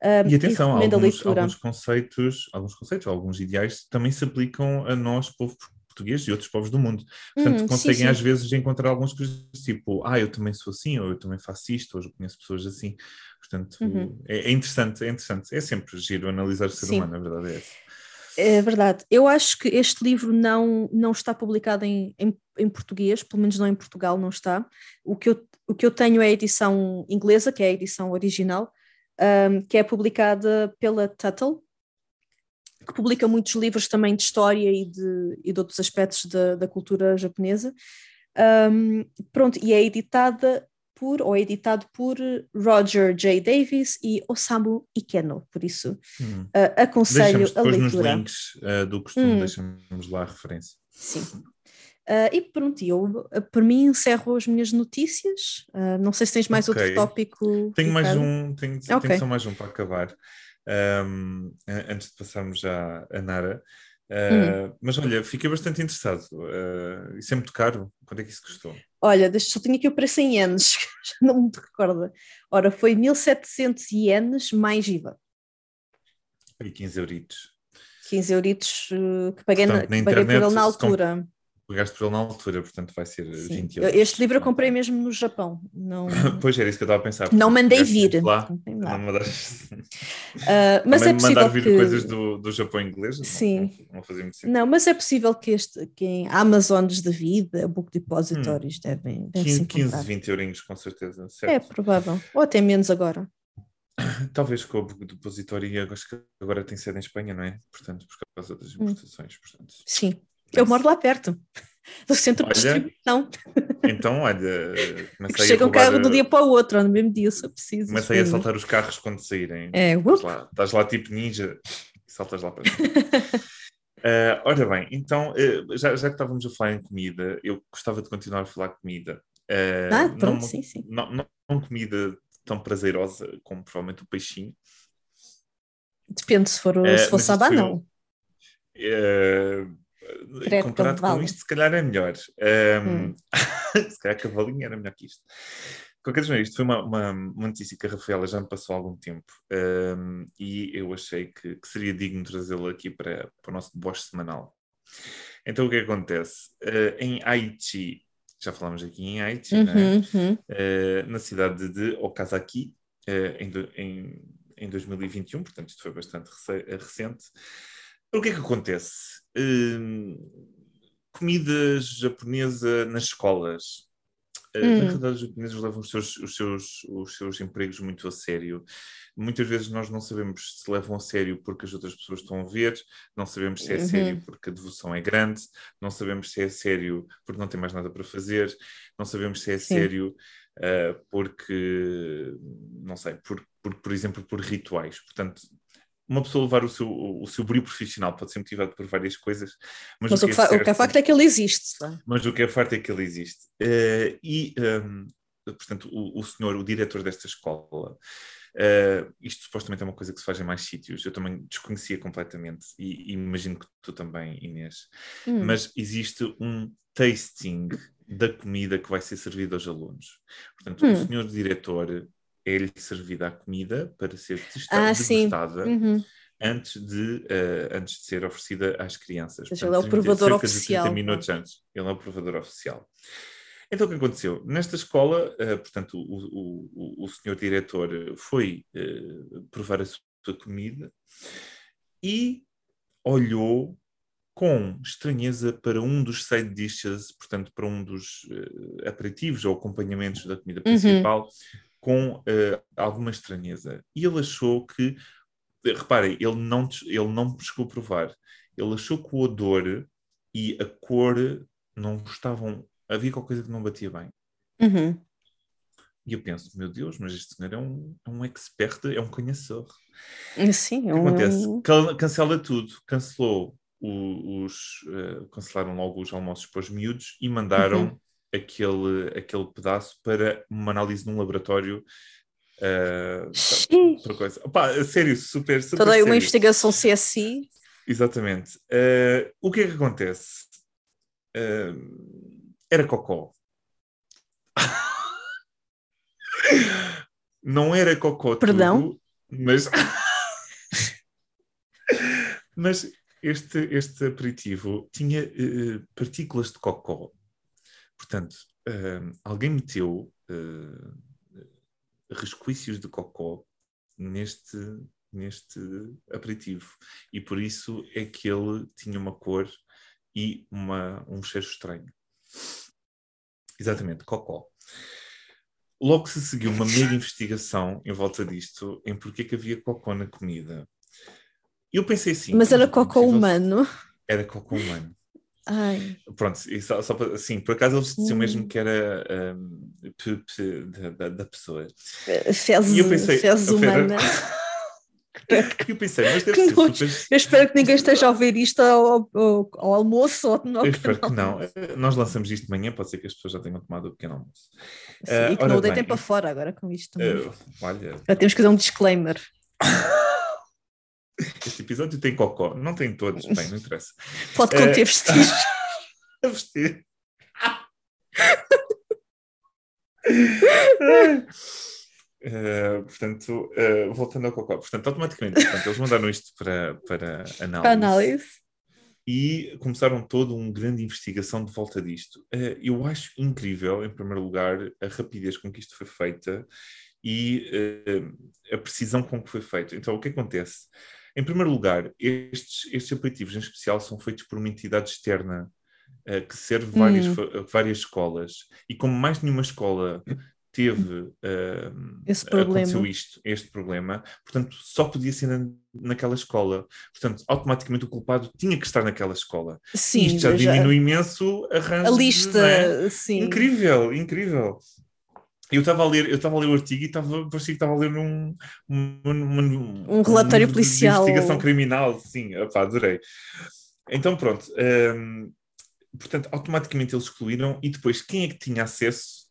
Uh, e atenção, e alguns, alguns, conceitos, alguns conceitos, alguns ideais também se aplicam a nós, povo português e outros povos do mundo. Portanto, hum, conseguem sim, sim. às vezes encontrar alguns tipo, ah, eu também sou assim, ou eu também faço isto, ou eu conheço pessoas assim. Portanto, uhum. é, é, interessante, é interessante. É sempre giro analisar o ser sim. humano, a verdade é essa. É verdade. Eu acho que este livro não, não está publicado em, em, em, português, pelo menos não em Portugal não está. O que, eu, o que eu tenho é a edição inglesa, que é a edição original, um, que é publicada pela Tuttle, que publica muitos livros também de história e de, e de outros aspectos da, da cultura japonesa. Um, pronto, e é editada por, ou é editado por Roger J. Davis e Osamu Ikeno, por isso hum. uh, aconselho a leitura. nos links uh, do costume, hum. deixamos lá a referência. Sim. Uh, e pronto, eu por mim encerro as minhas notícias. Não sei se tens mais okay. outro tópico. Tenho mais um, tenho, okay. tenho só mais um para acabar um, antes de passarmos já a Nara. Uh, Mas olha, fiquei bastante interessado. Uh, isso é muito caro? Quanto é que isso custou? Olha, deixa, só tinha aqui o preço em ienes, [LAUGHS] já não me recorda. Ora, foi 1700 ienes mais IVA. E 15 euritos. 15 euritos uh, que paguei, Portanto, na, que paguei por ele na altura. Pagaste por ele na altura, portanto vai ser Sim. 20 euros. Este livro eu comprei mesmo no Japão. Não... [LAUGHS] pois era isso que eu estava a pensar. Não mandei vir. Lá, lá. Não mandaste... uh, mas é possível mandar vir que... coisas do, do Japão inglês? Sim. Não, não, fazia muito sentido. Não, mas é possível que, este, que em Amazones da vida, Book Depositories hum. devem, devem 15, 15, 20 eurinhos com certeza. Certo. É provável. Ou até menos agora. [COUGHS] Talvez com o Book Depository, acho que agora tem sede em Espanha, não é? Portanto, por causa das hum. importações. Portanto, Sim. Eu moro lá perto do centro olha, de distribuição. Então, olha, [LAUGHS] chega um carro do dia para o outro, no mesmo dia, se eu preciso. Comecei a saltar os carros quando saírem. É, estás lá, estás lá tipo ninja e saltas lá para uh, [LAUGHS] Ora bem, então, uh, já, já que estávamos a falar em comida, eu gostava de continuar a falar comida. Uh, ah, pronto, não, sim, sim. Não, não, não comida tão prazerosa como provavelmente o peixinho. Depende se for, uh, se for sabá, não. Uh, Comparado com isto, se calhar é melhor. Um, hum. [LAUGHS] se calhar cavalinho era melhor que isto. Qualquer maneira, isto foi uma, uma, uma, notícia que a Rafaela já me passou há algum tempo um, e eu achei que, que seria digno trazê-la aqui para, para o nosso deboche semanal. Então, o que acontece? Uh, em Haiti, já falamos aqui em Haiti, uhum, né? uhum. Uh, na cidade de Okazaki, uh, em, em, em 2021, portanto, isto foi bastante recente. O que é que acontece? Hum, comida japonesa nas escolas. Uh, hum. Na realidade, os japoneses levam os seus, os, seus, os seus empregos muito a sério. Muitas vezes nós não sabemos se levam a sério porque as outras pessoas estão a ver, não sabemos se é uhum. sério porque a devoção é grande, não sabemos se é sério porque não tem mais nada para fazer, não sabemos se é Sim. sério uh, porque, não sei, por, por, por exemplo, por rituais. Portanto, uma pessoa levar o seu, o seu brilho profissional pode ser motivado por várias coisas. Mas, mas o, que, é certo, o, que é facto é que ele existe. Mas o que é facto é que ele existe. Uh, e, um, portanto, o, o senhor, o diretor desta escola, uh, isto supostamente é uma coisa que se faz em mais sítios, eu também desconhecia completamente, e, e imagino que tu também, Inês, hum. mas existe um tasting da comida que vai ser servida aos alunos. Portanto, hum. o senhor diretor é-lhe servida a comida para ser testada, ah, degustada, uhum. antes, de, uh, antes de ser oferecida às crianças. Portanto, ele é o provador oficial. 30 minutos antes. Ele é o provador oficial. Então, o que aconteceu? Nesta escola, uh, portanto, o, o, o senhor diretor foi uh, provar a sua comida e olhou com estranheza para um dos side dishes, portanto, para um dos uh, aperitivos ou acompanhamentos da comida uhum. principal, uhum com uh, alguma estranheza. E ele achou que, reparem, ele não, ele não chegou a provar. Ele achou que o odor e a cor não estavam. Havia qualquer coisa que não batia bem. Uhum. E eu penso, meu Deus, mas este senhor é um, é um expert, é um conhecedor. Sim, o que acontece? Cancela tudo, cancelou os, uh, cancelaram logo os almoços para os miúdos e mandaram uhum aquele, aquele pedaço para uma análise num laboratório. Uh, para coisa. Opa, sério, super, super Toda sério. uma investigação CSI. Exatamente. Uh, o que é que acontece? Uh, era cocó. [LAUGHS] Não era cocó Perdão? Tudo, mas... [LAUGHS] mas este, este aperitivo tinha uh, partículas de cocó Portanto, uh, alguém meteu uh, resquícios de cocó neste, neste aperitivo e por isso é que ele tinha uma cor e uma, um cheiro estranho. Exatamente, cocó. Logo se seguiu uma mega investigação em volta disto, em porque é que havia cocó na comida. Eu pensei assim. Mas era cocó humano? Era cocó humano. Ai. Pronto, e só, só para, assim, por acaso eles diziam hum. mesmo que era um, da, da, da, pessoa. Fez, e eu pensei, fez humana. [LAUGHS] [LAUGHS] eu pensei, mas deve ser super... Eu espero que ninguém esteja a ouvir isto ao, ao, ao almoço ou no Eu espero que não. Nós lançamos isto de manhã, pode ser que as pessoas já tenham tomado o pequeno almoço. Sim, uh, e que não o deitem para fora agora com isto. Uh, olha. Já temos que dar um disclaimer. [LAUGHS] Este episódio tem cocó. Não tem todos, bem, não interessa. Pode conter uh, vestígios. [LAUGHS] vestir. Uh, [LAUGHS] portanto, uh, voltando ao cocó, portanto, automaticamente, portanto, eles mandaram isto para, para análise, para análise e começaram toda uma grande investigação de volta disto. Uh, eu acho incrível, em primeiro lugar, a rapidez com que isto foi feita e a precisão com que foi feito. Então, o que acontece? Em primeiro lugar, estes, estes aperitivos em especial são feitos por uma entidade externa uh, que serve várias, hum. várias escolas. E como mais nenhuma escola teve uh, Esse problema. aconteceu isto, este problema, portanto, só podia ser na, naquela escola. Portanto, automaticamente o culpado tinha que estar naquela escola. Sim, isto já diminui já... imenso a lista. É? Sim. Incrível, incrível eu estava a ler, eu estava a ler o artigo e estava, parecia que estava a ler um, um, um, um relatório um policial. Investigação criminal, sim, opá, adorei. Então pronto, um, portanto, automaticamente eles excluíram e depois quem é que tinha acesso,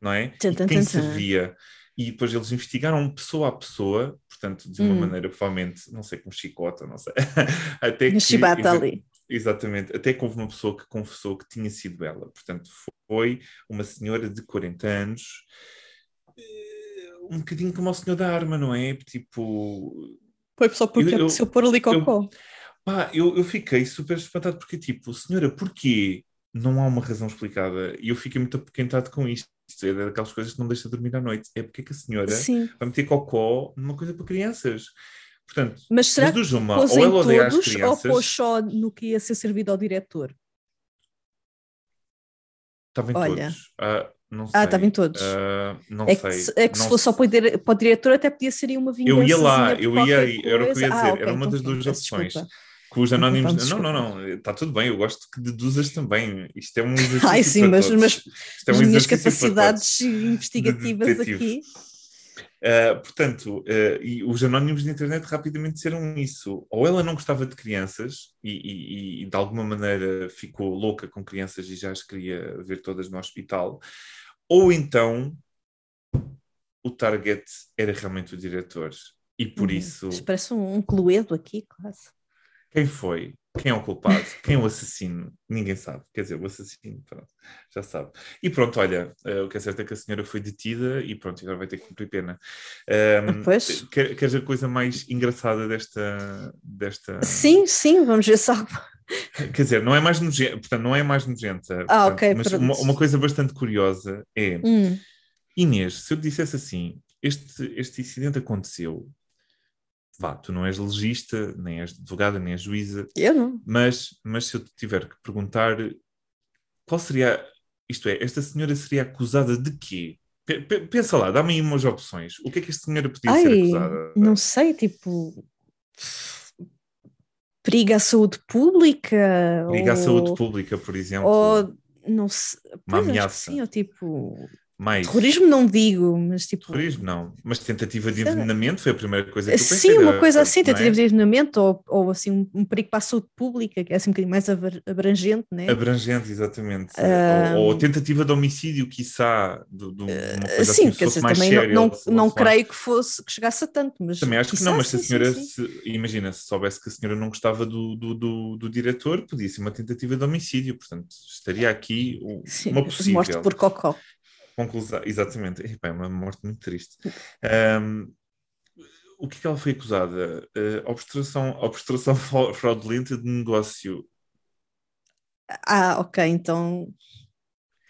não é? Quem servia. E depois eles investigaram pessoa a pessoa, portanto, de uma hum. maneira provavelmente, não sei, com chicota, não sei. [LAUGHS] Até que, chibata ali. Exatamente, até que houve uma pessoa que confessou que tinha sido ela. Portanto, foi uma senhora de 40 anos, eh, um bocadinho como o senhor da arma, não é? Tipo. Foi só porque eu, pôr ali cocô. Eu, pá, eu, eu fiquei super espantado, porque, tipo, senhora, porquê não há uma razão explicada? E eu fiquei muito apoquentado com isto. É daquelas coisas que não deixa dormir à noite. É porque é que a senhora Sim. vai meter cocó numa coisa para crianças. Portanto, mas será que uma, pôs ou odeia todos, as crianças... ou pôs só no que ia ser servido ao diretor? Estava em Olha. todos. Ah, Não Ah, sei. estava em todos. Ah, não é que, sei. se- é que se Não fosse só para o, diretor, até podia ser uma vingança. Eu ia lá, eu ia, era o que eu ia dizer, Ah, ok, era uma então das duas opções. desculpa. Que os anónimos. Então, não, não, não, está tudo bem, eu gosto que deduzas também. Isto é um [LAUGHS] exercício. Ai, sim, mas, mas é um as minhas capacidades investigativas detetive. aqui. Uh, portanto, uh, e os anónimos de internet rapidamente disseram isso. Ou ela não gostava de crianças e, e- e de alguma maneira ficou louca com crianças e já as queria ver todas no hospital, ou então o target era realmente o diretor. E por Uhum. isso, Parece um, um cluedo aqui, quase. quem foi? Quem é o culpado? Quem é o assassino? Ninguém sabe. Quer dizer, o assassino, pronto, já sabe. E pronto, olha, uh, o que é certo é que a senhora foi detida e pronto, agora vai ter que cumprir pena. Um, [LAUGHS] Pois. quer- Queres a coisa mais engraçada desta, desta... Sim, sim, vamos ver alguma. [LAUGHS] Quer dizer, não é mais nojenta, portanto, não é mais nojenta. Ah, portanto, ok, Mas uma, uma coisa bastante curiosa é, Hum, Inês, se eu te dissesse assim, este, este incidente aconteceu, vá, tu não és legista, nem és advogada, nem és juíza, eu não. mas, mas se eu te tiver que perguntar, qual seria, isto é, esta senhora seria acusada de quê? P- p- Pensa lá, dá-me aí umas opções. O que é que esta senhora podia ser Ai, acusada? não sei, tipo. Perigo à saúde pública? À ou, saúde pública, por exemplo. Ou não sei. Uma ameaça. Sim, ou tipo. Mais. Terrorismo não digo, mas tipo. Terrorismo, não. Mas tentativa de envenenamento foi a primeira coisa que eu pensei. Sim, uma coisa assim, é? tentativa de envenenamento ou, ou assim um, um perigo para a saúde pública, que é assim um bocadinho mais abra- abrangente, né? Abrangente, exatamente. Ah, ou, ou tentativa de homicídio, quiçá, de, de uma coisa Sim, assim, se quer fosse dizer, mais também séria. não, não, não fosse creio que fosse que chegasse a tanto, mas Também acho que não, mas se a sim, sim, senhora, sim. se- imagina, se soubesse que a senhora não gostava do, do, do, do diretor, podia ser uma tentativa de homicídio, portanto, estaria aqui Sim, uma possível morte por cocó. Conclusão. Exatamente, Epá, é uma morte muito triste. Ahm, o que é que ela foi acusada? Eh, obstrução, obstrução [LAUGHS] fraudulenta de negócio. Ah, ok, então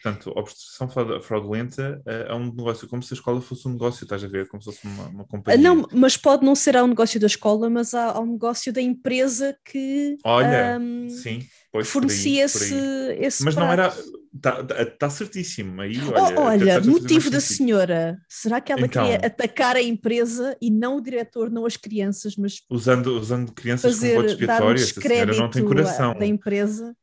Portanto, obstrução fraudu- fraudulenta é um negócio, como se a escola fosse um negócio, estás a ver? Como se fosse uma, uma Ah, companhia. Não, mas pode não ser ao negócio da escola, mas ao negócio da empresa que, Olha, ahm, sim, pois por aí, fornecia por esse, aí. esse Mas não era. Está tá certíssimo. Aí, Oh, olha, até olha, a motivo da senhora, será que ela Então. queria atacar a empresa e não o diretor, não as crianças, mas Usando, usando crianças como fazer bode dar um expiatório, essa senhora não tem coração. a- da empresa?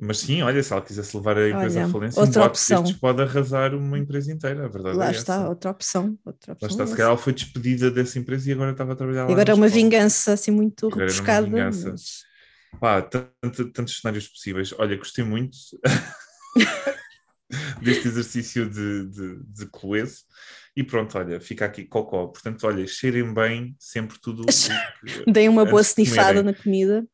Mas sim, olha, se ela quisesse levar a empresa Olha, à falência, outra um opção. destes pode arrasar uma empresa inteira, a verdade Lá é está, essa. outra opção. Outra Lá opção está, é se calhar ela foi despedida dessa empresa e agora estava a trabalhar lá agora é uma escola. vingança assim muito Agora era uma rebuscada. mas- Pá, tanto- tantos cenários possíveis. Olha, gostei muito [LAUGHS] [LAUGHS] deste exercício de, de, de clueso. E pronto, olha, fica aqui cocó. Portanto, olha, cheirem bem sempre tudo [LAUGHS] Deem uma boa snifada comerem. na comida.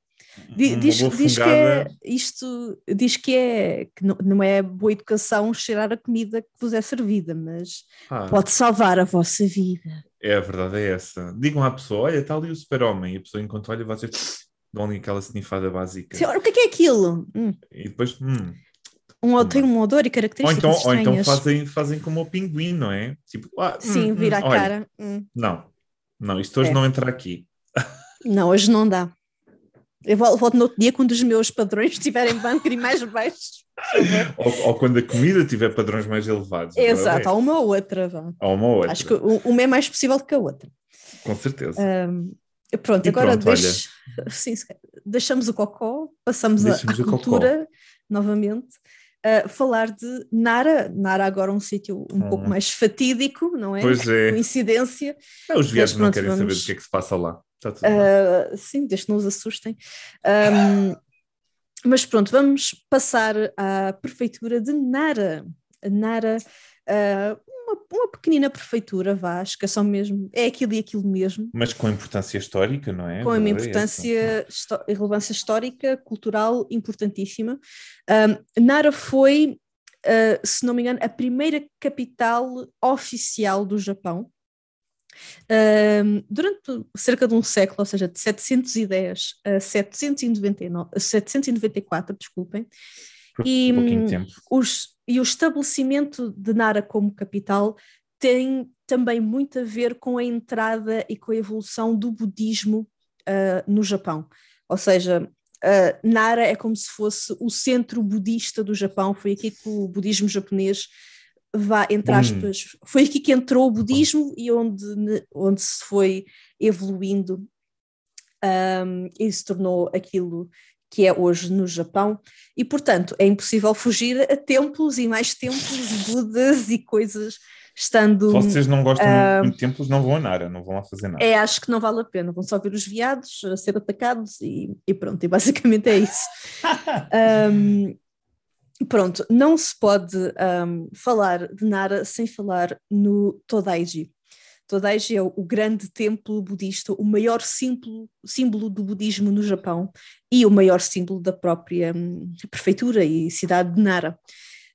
Diz, diz que é isto, diz que é que não, não é boa educação cheirar a comida que vos é servida, mas Pá, pode salvar a vossa vida. É, a verdade é essa. Digam à pessoa, olha, está ali o super-homem. E a pessoa, enquanto olha, vocês dão ali aquela snifada básica. Ora, o que é que é aquilo? Hum, E depois, hum. Um, tem um odor e Ou características então, ou então estranhas. fazem, fazem como o pinguim, não é? Tipo, ah, hum, Sim, hum, vira a olha, cara. Hum. Não, não, isto hoje É. não entra aqui. Não, hoje não dá. Eu vol- volto no outro dia quando os meus padrões [LAUGHS] estiverem um bocadinho mais baixos. Ou, ou quando a comida tiver padrões mais elevados. a Exato, há uma ou outra. vá. Há uma ou outra, Acho que um- uma é mais possível do que a outra. com certeza. Ahm, pronto, E agora pronto, [LAUGHS] sim, deixamos o cocó, passamos a- à o cocó. cultura novamente. A falar de Nara, Nara agora um sítio um pouco Hum. mais fatídico, não é? Pois é. Coincidência. É, os viados não querem saber vamos- do que é que se passa lá. Está tudo bem. Ah, sim, desde que não os assustem. Ahm, mas pronto, vamos passar à prefeitura de Nara. Nara, ah, uma, uma pequenina prefeitura, que é só mesmo, é aquilo e aquilo mesmo. Mas com importância histórica, não é? com uma é importância, histó- relevância histórica, cultural importantíssima. Um, Nara foi, uh, se não me engano, a primeira capital oficial do Japão. Um, durante cerca de um século, ou seja, de 710 a 799, 794, desculpem, e, um pouquinho de tempo. os, e o estabelecimento de Nara como capital tem também muito a ver com a entrada e com a evolução do budismo ah, no Japão. Ou seja, ah, Nara é como se fosse o centro budista do Japão, foi aqui que o budismo japonês vá, entre aspas, hum. foi aqui que entrou o budismo e onde, onde se foi evoluindo um, e se tornou aquilo que é hoje no Japão, e portanto é impossível fugir a templos e mais templos, budas e coisas estando. Se vocês não gostam uh, muito de templos, não vão a Nara, não vão lá fazer nada. É, acho que não vale a pena, vão só ver os viados a ser atacados e, e pronto, e basicamente é isso. [LAUGHS] um, pronto, não se pode um, falar de Nara sem falar no Todaiji. Todaiji é o, grande templo budista, o maior símbolo, símbolo do budismo no Japão e o maior símbolo da própria hum, prefeitura e cidade de Nara.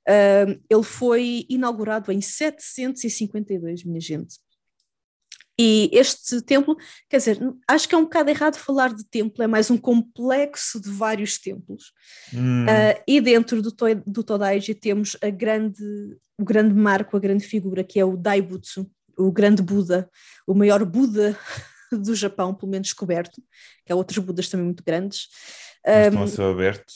Uh, ele foi inaugurado em 752, minha gente. E este templo, quer dizer, acho que é um bocado errado falar de templo, é mais um complexo de vários templos. Hum. Uh, e dentro do, do Todaiji temos a grande, o grande marco, a grande figura, que é o Daibutsu, o grande Buda, o maior Buda [LAUGHS] do Japão, pelo menos descoberto, que há outros Budas também muito grandes. Um, estão a céu aberto.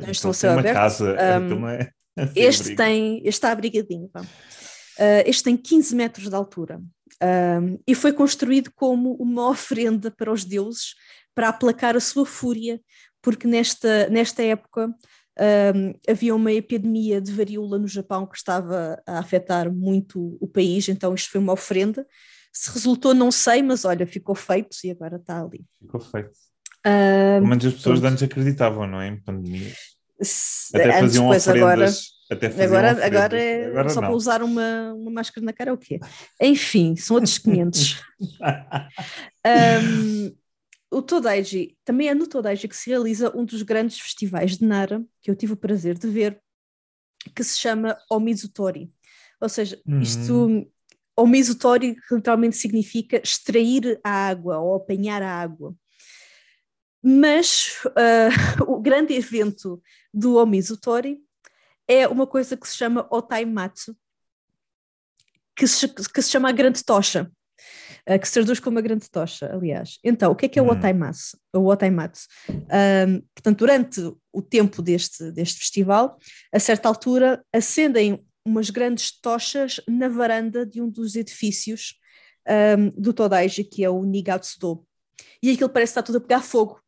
Não estão a céu aberto. [LAUGHS] Casa, um, então é [LAUGHS] assim este, tem, este está abrigadinho. Uh, este tem 15 metros de altura um, e foi construído como uma oferenda para os deuses para aplacar a sua fúria, porque nesta, nesta época um, havia uma epidemia de varíola no Japão que estava a afetar muito o país, então isto foi uma oferenda. Se resultou, não sei, mas olha, ficou feito e agora está ali. Ficou feito. Um, Mas as pessoas de antes acreditavam, não é? Em pandemias. Até faziam antes, oferendas. Agora, até faziam agora, oferendas. agora é agora só não. para usar uma, uma máscara na cara é o quê? Enfim, são outros 500. um, [LAUGHS] o Todaiji, também é no Todaiji que se realiza um dos grandes festivais de Nara, que eu tive o prazer de ver, que se chama Omizutori. Ou seja, isto, uhum. Omizutori literalmente significa extrair a água ou apanhar a água. Mas uh, [LAUGHS] o grande evento do Omizutori é uma coisa que se chama Otaimatsu, que se, que se chama a Grande Tocha. Uh, que se traduz como a grande tocha, aliás. Então, o que é que é o hum. Otaimatsu? O Otaimatsu? Um, portanto, durante o tempo deste, deste festival, a certa altura, acendem umas grandes tochas na varanda de um dos edifícios um, do Todaiji, que é o Nigatsudo. E aquilo parece estar tudo a pegar fogo.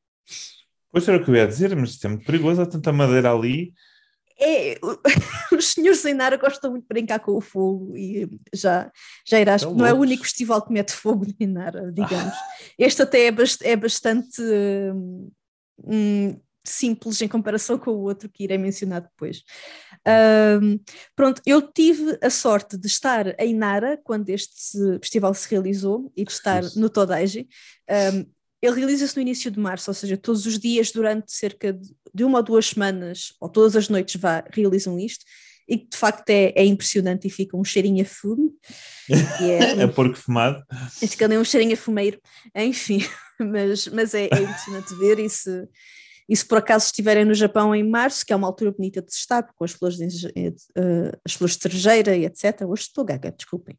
Pois era o que eu ia dizer, mas isto é muito perigoso, há tanta madeira ali. É, [LAUGHS] os senhores sem nada gostam muito de brincar com o fogo e já, já irás, é não é o único festival que mete fogo em Nara, digamos. Este até é, bast é bastante hum, simples em comparação com o outro que irei mencionar depois. Um, pronto, eu tive a sorte de estar em Nara quando este festival se realizou e de estar no Todaiji. Um, ele realiza-se no início de março, ou seja, todos os dias durante cerca de, uma ou duas semanas, ou todas as noites vá, realizam isto, e de facto é, é impressionante e fica um cheirinho a fumo. É, [LAUGHS] é porco fumado. Fica ali um cheirinho a fumeiro, enfim, [LAUGHS] mas, mas é, é impressionante ver e se, e se por acaso estiverem no Japão em março, que é uma altura bonita de se estar, com as flores de, uh, as flores de cerejeira e etc. Hoje estou gaga, desculpem.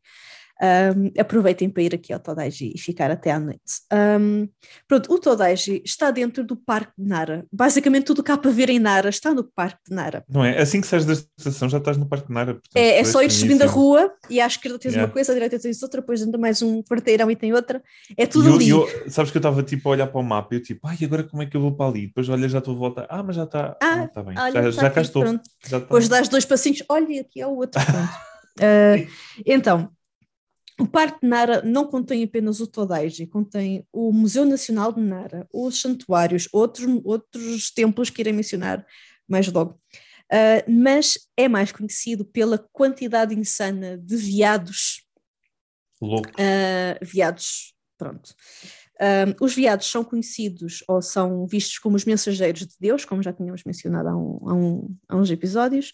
Um, aproveitem para ir aqui ao Todaiji e ficar até à noite. Um, pronto, o Todaiji está dentro do Parque de Nara. Basicamente, tudo o que há para ver em Nara está no Parque de Nara. Não é? Assim que sais da estação já estás no Parque de Nara. Portanto, é, é só ir subindo a rua e à esquerda tens yeah. uma coisa, à direita tens outra, depois ainda mais um quarteirão e tem outra. É tudo eu, ali. Eu, sabes que eu estava tipo a olhar para o mapa e eu tipo, ai, agora como é que eu vou para ali? Depois olha, já estou a voltar. Ah, mas já está. Ah, ah, tá bem. Olha, já, tá já cá estou. Já depois dás dois passinhos, olha, aqui é o outro. [LAUGHS] uh, então, o Parque de Nara não contém apenas o Todaiji, contém o Museu Nacional de Nara, os santuários, outros, outros templos que irei mencionar mais logo. Uh, mas é mais conhecido pela quantidade insana de veados. Louco. Uh, veados, pronto. Uh, os veados são conhecidos ou são vistos como os mensageiros de Deus, como já tínhamos mencionado há, um, há, um, há uns episódios,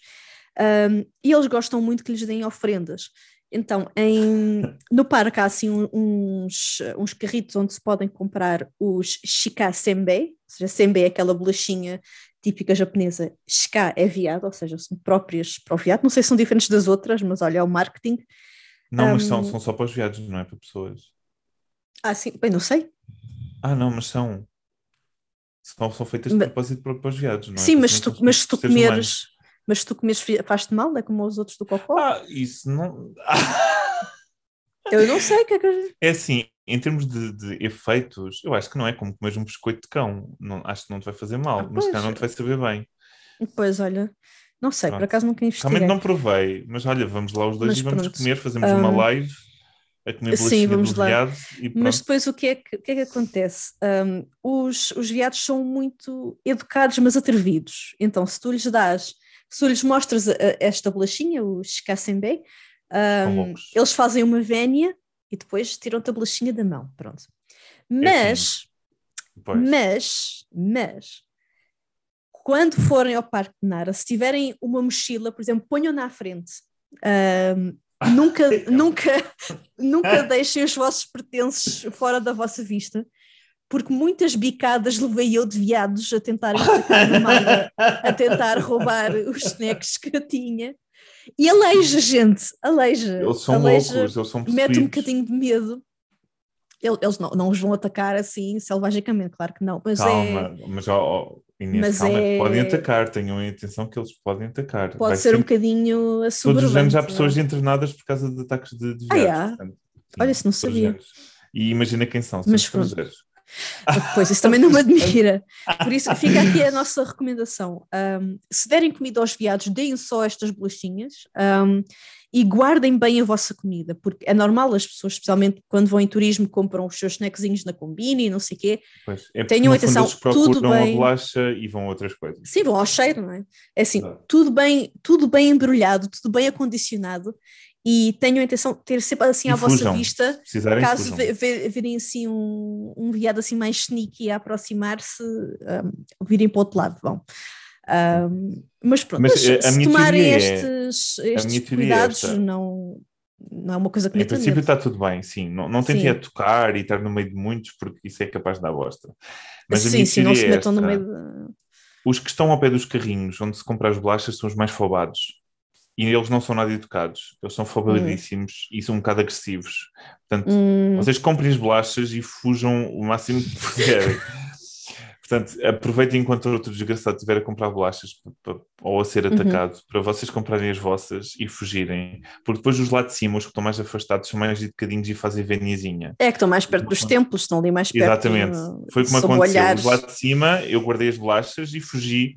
e eles gostam muito que lhes deem ofrendas. Então, em, no parque há assim uns, uns carritos onde se podem comprar os shika senbei, ou seja, senbei é aquela bolachinha típica japonesa, shika é viado, ou seja, são próprias para o viado, não sei se são diferentes das outras, mas olha, é o marketing. Não, um, mas são, são só para os viados, não é para pessoas. Ah, sim, bem, não sei. Ah, não, mas são. São, são feitas de propósito para, para os viados, não é? Sim, mas, tu, mas se tu comeres... Mas se tu comes faz-te mal, é como os outros do cocó? Ah, isso não. eu não sei o que é que. É assim, em termos de, de, efeitos, eu acho que não é como comer um biscoito de cão. Não, acho que não te vai fazer mal, ah, mas cá não te vai saber bem. Pois, olha, não sei, Pronto. por acaso nunca investiguei. Realmente não provei, mas olha, vamos lá os dois mas e vamos pronto. comer, fazemos um... uma ah, live a comer Sim, vamos lá. Mas depois o que é que, que, é que acontece? Um, os, os viados são muito educados, mas atrevidos. Então, se tu lhes dás, se tu lhes mostras a, a esta bolachinha, o Shikasenbei, um, eles fazem uma vénia e depois tiram-te a bolachinha da mão. Pronto. Mas, é mas, mas, quando forem ao Parque de Nara, se tiverem uma mochila, por exemplo, ponham na frente. Um, [LAUGHS] nunca, nunca, nunca [LAUGHS] deixem os vossos pertences fora da vossa vista, porque muitas bicadas levei eu de viados a tentar a tentar roubar os snacks que eu tinha. E aleija, gente, aleija. Eles são aleija, loucos, eles são Mete um bocadinho de medo. Eles não, não os vão atacar assim selvagicamente, claro que não. Mas Calma, é... mas oh, Inês, mas calma, é... podem atacar, tenham a intenção que eles podem atacar. Pode Vai ser sempre... um bocadinho a Todos os anos há pessoas não? internadas por causa de ataques de, de Ah, yeah. Portanto, sim, Olha, se não sabia. E imagina quem são, são mas, estrangeiros. Pois, isso também não me [LAUGHS] admira. Por isso, fica aqui a [LAUGHS] nossa recomendação. Um, se derem comida aos viados, deem só estas bolachinhas um, e guardem bem a vossa comida, porque é normal as pessoas, especialmente quando vão em turismo, compram os seus snackzinhos na combine e não sei o quê. Pois, é Tenham atenção, tudo bem. a bolacha e vão outras coisas. Sim, vão ao cheiro, não é? É assim, tudo bem, tudo bem embrulhado, tudo bem acondicionado e tenham a intenção de ter sempre assim à vossa vista, caso virem assim um, um viado assim mais sneaky a aproximar-se, um, virem para o outro lado, vão. Um, mas pronto, mas, mas se tomarem é, estes, estes cuidados, é não, não é uma coisa que me Em princípio está tudo bem, sim. Não, não tentem a tocar e estar no meio de muitos, porque isso é capaz de dar bosta. Mas sim, sim, não se é metam no meio de... Os que estão ao pé dos carrinhos, onde se compra as bolachas, são os mais fobados e eles não são nada educados, eles são fobadíssimos hum. e são um bocado agressivos. Portanto, hum. vocês comprem as bolachas e fujam o máximo que puderem. [LAUGHS] Portanto, aproveitem enquanto outro desgraçado estiver a comprar bolachas ou a ser uhum. atacado uhum. para vocês comprarem as vossas e fugirem. Porque depois os lá de cima, os que estão mais afastados, são mais educadinhos e fazem veniazinha. É que estão mais perto dos templos, estão ali mais perto. Exatamente. Foi como aconteceu. Olhares. Os lá de cima, eu guardei as bolachas e fugi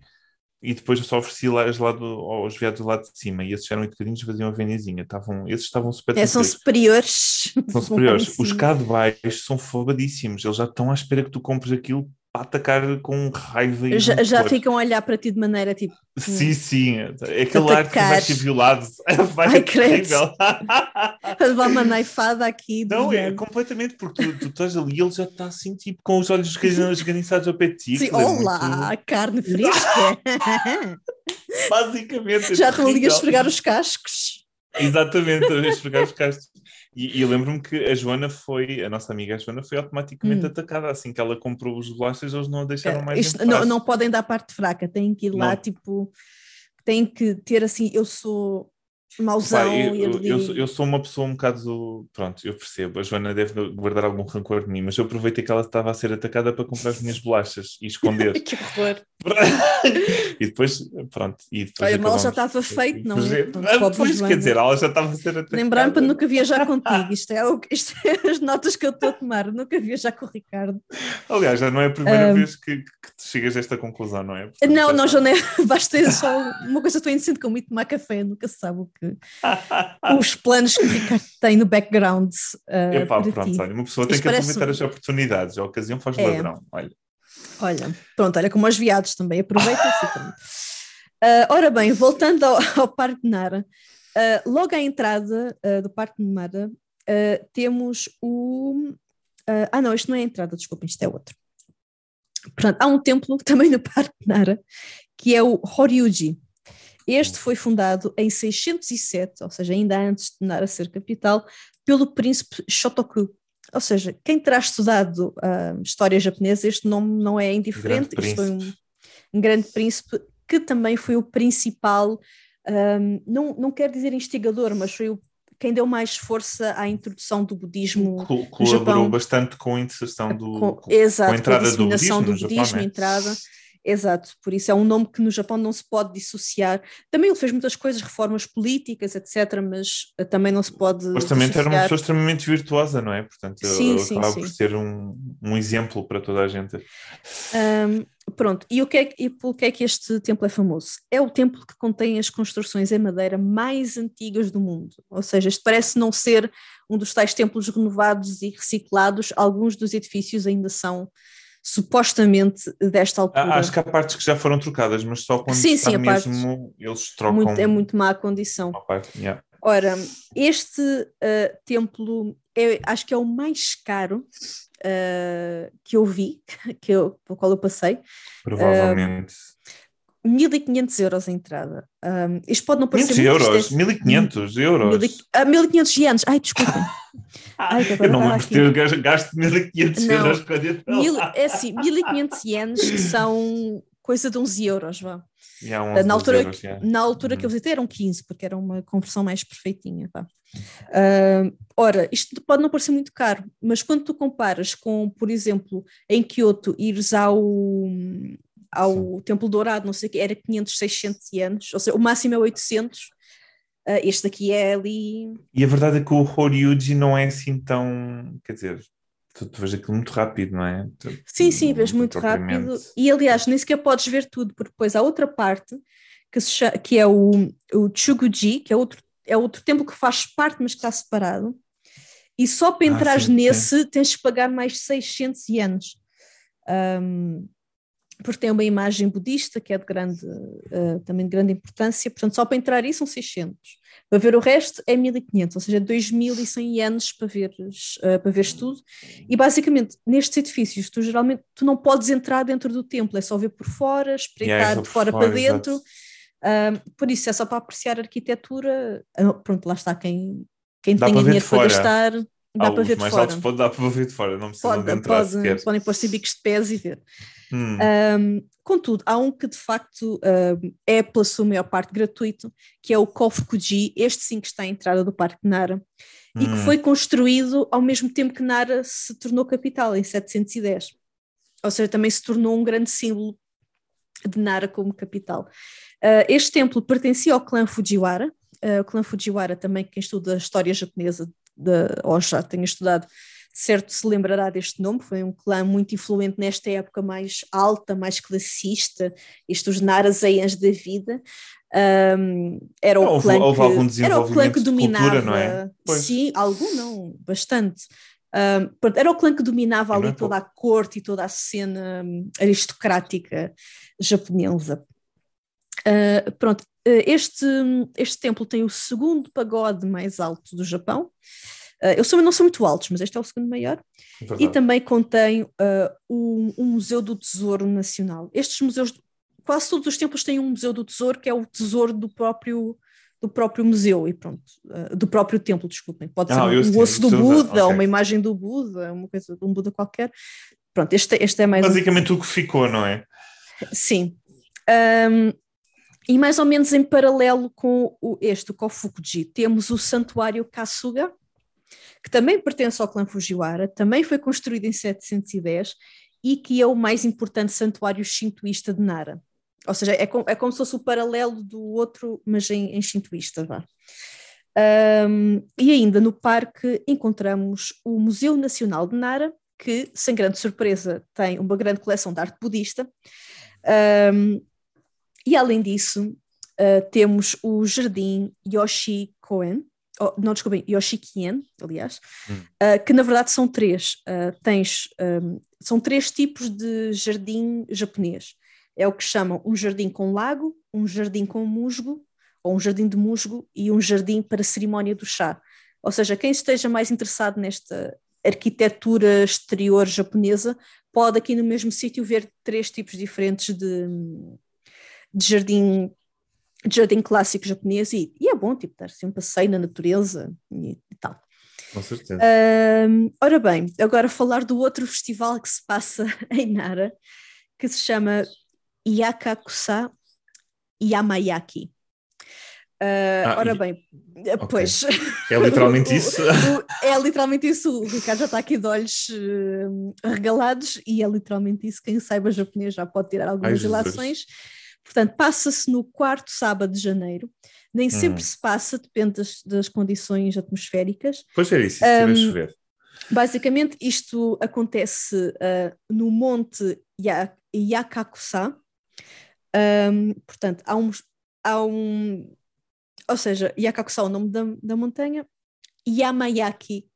e depois eu só ofereci lá, lado, aos viados do lado de cima e esses eram educadinhos faziam a venezinha. Estavam, esses estavam super é, São superiores. São [LAUGHS] superiores. Os cá de baixo são fobadíssimos. Eles já estão à espera que tu compres aquilo atacar com raiva e já, já ficam a olhar para ti de maneira tipo sim, sim, é aquele ar que vai ser violado. [LAUGHS] Vai ser terrível. [LAUGHS] Levar uma naifada aqui não, é completamente porque tu, tu estás ali e ele já está assim tipo com os olhos [LAUGHS] esganiçados ao pé de ti sim, olá, muito... carne fresca. Basicamente já estão ali a esfregar os cascos. Exatamente, a esfregar os cascos e, e lembro-me que a Joana foi, a nossa amiga a Joana foi automaticamente hum. atacada. Assim que ela comprou os bolachas, eles não a deixaram mais. Isto, não, não podem dar parte fraca, têm que ir lá, não. tipo, têm que ter assim, eu sou mauzão. Pá, eu, eu, eu, eu, sou uma pessoa um bocado. Pronto, eu percebo. A Joana deve guardar algum rancor de mim, mas eu aproveitei que ela estava a ser atacada para comprar as minhas bolachas e esconder. [LAUGHS] que horror! [LAUGHS] e depois, pronto. E depois Olha, mal já estava feito, não é? Pois, quer dizer, ela já estava a ser atacada. Lembrar-me para nunca viajar contigo. [LAUGHS] Isto é, o, isto é as notas que eu estou a tomar. Nunca viajar com o Ricardo. Aliás, já não é a primeira um... vez que, que chegas a esta conclusão, não é? Portanto, não, não, é. Basta só uma coisa, estou inocente com muito tomar café, nunca se sabe o que. os planos que o Ricardo tem no background. Uh, Epá, pronto, ti. olha, uma pessoa tem que aproveitar as oportunidades, a ocasião faz é. ladrão. Olha. olha, pronto, olha, como os viados também, aproveita-se. uh, ora bem, voltando ao, [LAUGHS] ao Parque de Nara, uh, logo à entrada uh, do Parque de Nara, temos o. ah, não, isto não é a entrada, desculpem, isto é outro. Portanto, há um templo [LAUGHS] também no Parque de Nara, que é o Horyuji. Este foi fundado em 607, ou seja, ainda antes de Nara ser capital, pelo príncipe Shotoku. Ou seja, quem terá estudado uh, história japonesa, este nome não é indiferente, este foi um, um, grande príncipe que também foi o principal, um, não, não quero dizer instigador, mas foi o quem deu mais força à introdução do budismo Co no Colaborou Japão. bastante com a inserção do com, exato, com a entrada com a do budismo, do budismo Japão, né? entrada Exato, por isso é um nome que no Japão não se pode dissociar. Também ele fez muitas coisas, reformas políticas, etc., mas eh, também não se pode. Mas também era uma pessoa extremamente virtuosa, não é? Portanto, sim, ele sim, acaba sim. por ser um, um exemplo para toda a gente. Um, pronto, e, o que é, e por que é que este templo é famoso? É o templo que contém as construções em madeira mais antigas do mundo. Ou seja, este parece não ser um dos tais templos renovados e reciclados, alguns dos edifícios ainda são supostamente desta altura. Acho que há partes que já foram trocadas, mas só quando sim, está sim, mesmo parte, eles trocam. Muito, é muito má condição. Parte, yeah. Ora, este uh, templo é, acho que é o mais caro uh, que eu vi, [LAUGHS] que eu, pelo qual eu passei. Provavelmente. Uh, 1500 euros a entrada. Um, isto pode não parecer 500 muito, euros, é... 1500 euros. Mil, uh, 1500 ienes, ai desculpem. [LAUGHS] Ai, eu não lembro de ter gasto 1500 euros com Mil, É assim, 1500 ienes são coisa de 11 euros, vá. Yeah, na altura, euros, yeah. na altura que eu uhum. visitei eram 15, porque era uma conversão mais perfeitinha. Vá. Uh, ora, isto pode não parecer muito caro, mas quando tu comparas com, por exemplo, em Kyoto, ires ao, ao Templo Dourado, não sei o que, era 500, 600 ienes, ou seja, o máximo é 800, Uh, este daqui é ali. E a verdade é que o Horyuji não é assim tão. Quer dizer, tu, tu vês aquilo muito rápido, não é? Tu, sim, sim, vês muito rápido. E aliás, nem sequer podes ver tudo, porque depois há outra parte que, se chama, que é o, o Chuguji, que é outro, é outro templo que faz parte, mas que está separado. E só para entrar ah, nesse sim. tens de pagar mais 600 ienes. Um, porque tem uma imagem budista que é de grande, uh, também de grande importância, portanto só para entrar aí são 600. Para ver o resto é 1500, ou seja, 2100 ienes para veres, uh, para veres tudo. E basicamente, nestes edifícios, tu geralmente tu não podes entrar dentro do templo, é só ver por fora, espreitar yeah, de fora, fora, para dentro. Uh, por isso é só para apreciar a arquitetura. pronto, lá está quem, quem tem dinheiro para gastar. Dá para ver de fora. pode dar para ver de fora, não precisa pode, de entrar pode, sequer. Podem pôr-se bicos de pés e ver. Hum. Um, contudo, há um que de facto um, é pela sua maior parte gratuito, que é o Kofukuji, este sim que está à entrada do Parque Nara, hum. e que hum. foi construído ao mesmo tempo que Nara se tornou capital, em 710. Ou seja, também se tornou um grande símbolo de Nara como capital. Uh, este templo pertencia ao clã Fujiwara, uh, o clã Fujiwara também, quem estuda a história japonesa, de, ou já tenha estudado, certo se lembrará deste nome, foi um clã muito influente nesta época mais alta, mais classista, estes Narazeians da vida. Um, era, o clã houve, que, era o clã que dominava. Cultura, é? Sim, algum não, bastante. Um, era o clã que dominava ali toda a corte e toda a cena hum, aristocrática japonesa. Uh, pronto, este, este templo tem o segundo pagode mais alto do Japão. Uh, eles não são muito altos, mas este é o segundo maior. Verdade. E também contém uh, um, um, Museu do Tesouro Nacional. Estes museus, quase todos os templos têm um Museu do Tesouro, que é o tesouro do próprio, do próprio museu, e pronto, uh, do próprio templo, desculpem. Pode ah, ser um, um osso do Buda, okay. uma imagem do Buda, uma coisa de um Buda qualquer. Pronto, este, este é mais. Basicamente um... o que ficou, não é? Sim. Um, e mais ou menos em paralelo com o, este, o Kofukuji, temos o Santuário Kasuga, que também pertence ao clã Fujiwara, também foi construído em 710 e que é o mais importante santuário shintoísta de Nara. Ou seja, é, com, é como se fosse o paralelo do outro, mas em, em shintoísta. Vá. Um, e ainda no parque encontramos o Museu Nacional de Nara, que, sem grande surpresa, tem uma grande coleção de arte budista. Um, e além disso, uh, temos o Jardim Yoshi Koen, oh, não desculpem, Yoshikien, aliás, hum. uh, que na verdade são três. Uh, tens, um, são três tipos de jardim japonês. É o que chamam um jardim com lago, um jardim com musgo, ou um jardim de musgo e um jardim para cerimónia do chá. Ou seja, quem esteja mais interessado nesta arquitetura exterior japonesa pode aqui no mesmo sítio ver três tipos diferentes de, de jardim de jardim clássico japonês e, e, é bom, tipo, dar assim um passeio na natureza e, e tal. Com certeza. Uh, ora bem, agora falar do outro festival que se passa [LAUGHS] em Nara, que se chama Yakakusa Yamayaki. Uh, ah, ora bem, okay. pois. [LAUGHS] É literalmente [LAUGHS] isso? o, é literalmente isso. O Ricardo já está aqui de olhos uh, regalados e é literalmente isso. Quem saiba japonês já pode tirar algumas relações. Portanto, passa-se no quarto sábado de janeiro. Nem sempre hum. se passa, depende das, das, condições atmosféricas. Pois é isso, se um, chover. Basicamente, isto acontece uh, no Monte Yakakusa. Um, portanto, há um, há um ou seja, Yakakusa é o nome da, da montanha, Yamayaki,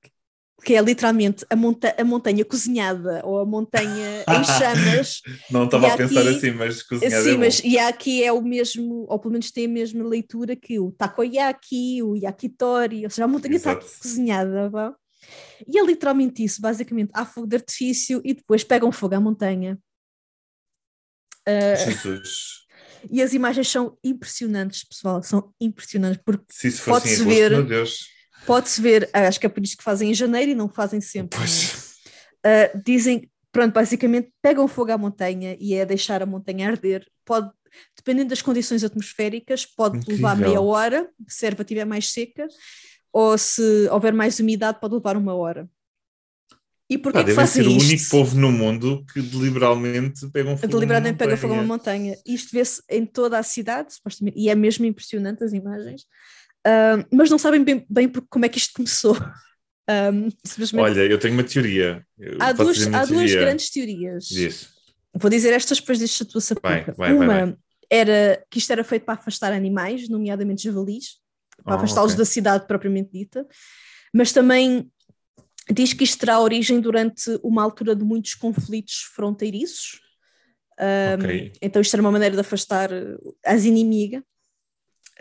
que é literalmente a, monta a montanha cozinhada ou a montanha em [LAUGHS] chamas. Não estava a pensar assim, mas cozinhada Sim, é mas Yaki é o mesmo, ou pelo menos tem a mesma leitura que o takoyaki, o yakitori, ou seja, a montanha está cozinhada. Bom? E é literalmente isso, basicamente, há fogo de artifício e depois pegam fogo à montanha. Uh, Jesus. E as imagens são impressionantes, pessoal, são impressionantes, porque pode-se assim, ver. Pode-se ver, acho que é por isso que fazem em janeiro e não fazem sempre. Pois. Uh, dizem, pronto, basicamente pegam fogo à montanha e é deixar a montanha arder. Pode, dependendo das condições atmosféricas, pode Incrível. levar meia hora, se a erva estiver mais seca, ou se houver mais umidade, pode levar uma hora. E porquê ah, que fazem ser isto? o único povo no mundo que deliberadamente pega um fogo Deliberadamente pega fogo uma montanha. Isto vê-se em toda a cidade, supostamente, e é mesmo impressionante as imagens, uh, mas não sabem bem, bem como é que isto começou. Um, Olha, eu tenho uma teoria. há duas, há teoria. duas grandes teorias. Diz. Vou dizer estas depois deixa a tua sapuca. Uma vai, era que isto era feito para afastar animais, nomeadamente javalis, para oh, afastá-los okay. da cidade propriamente dita, mas também diz que isto terá origem durante uma altura de muitos conflitos fronteiriços. Um, okay. Então isto era uma maneira de afastar as inimigas.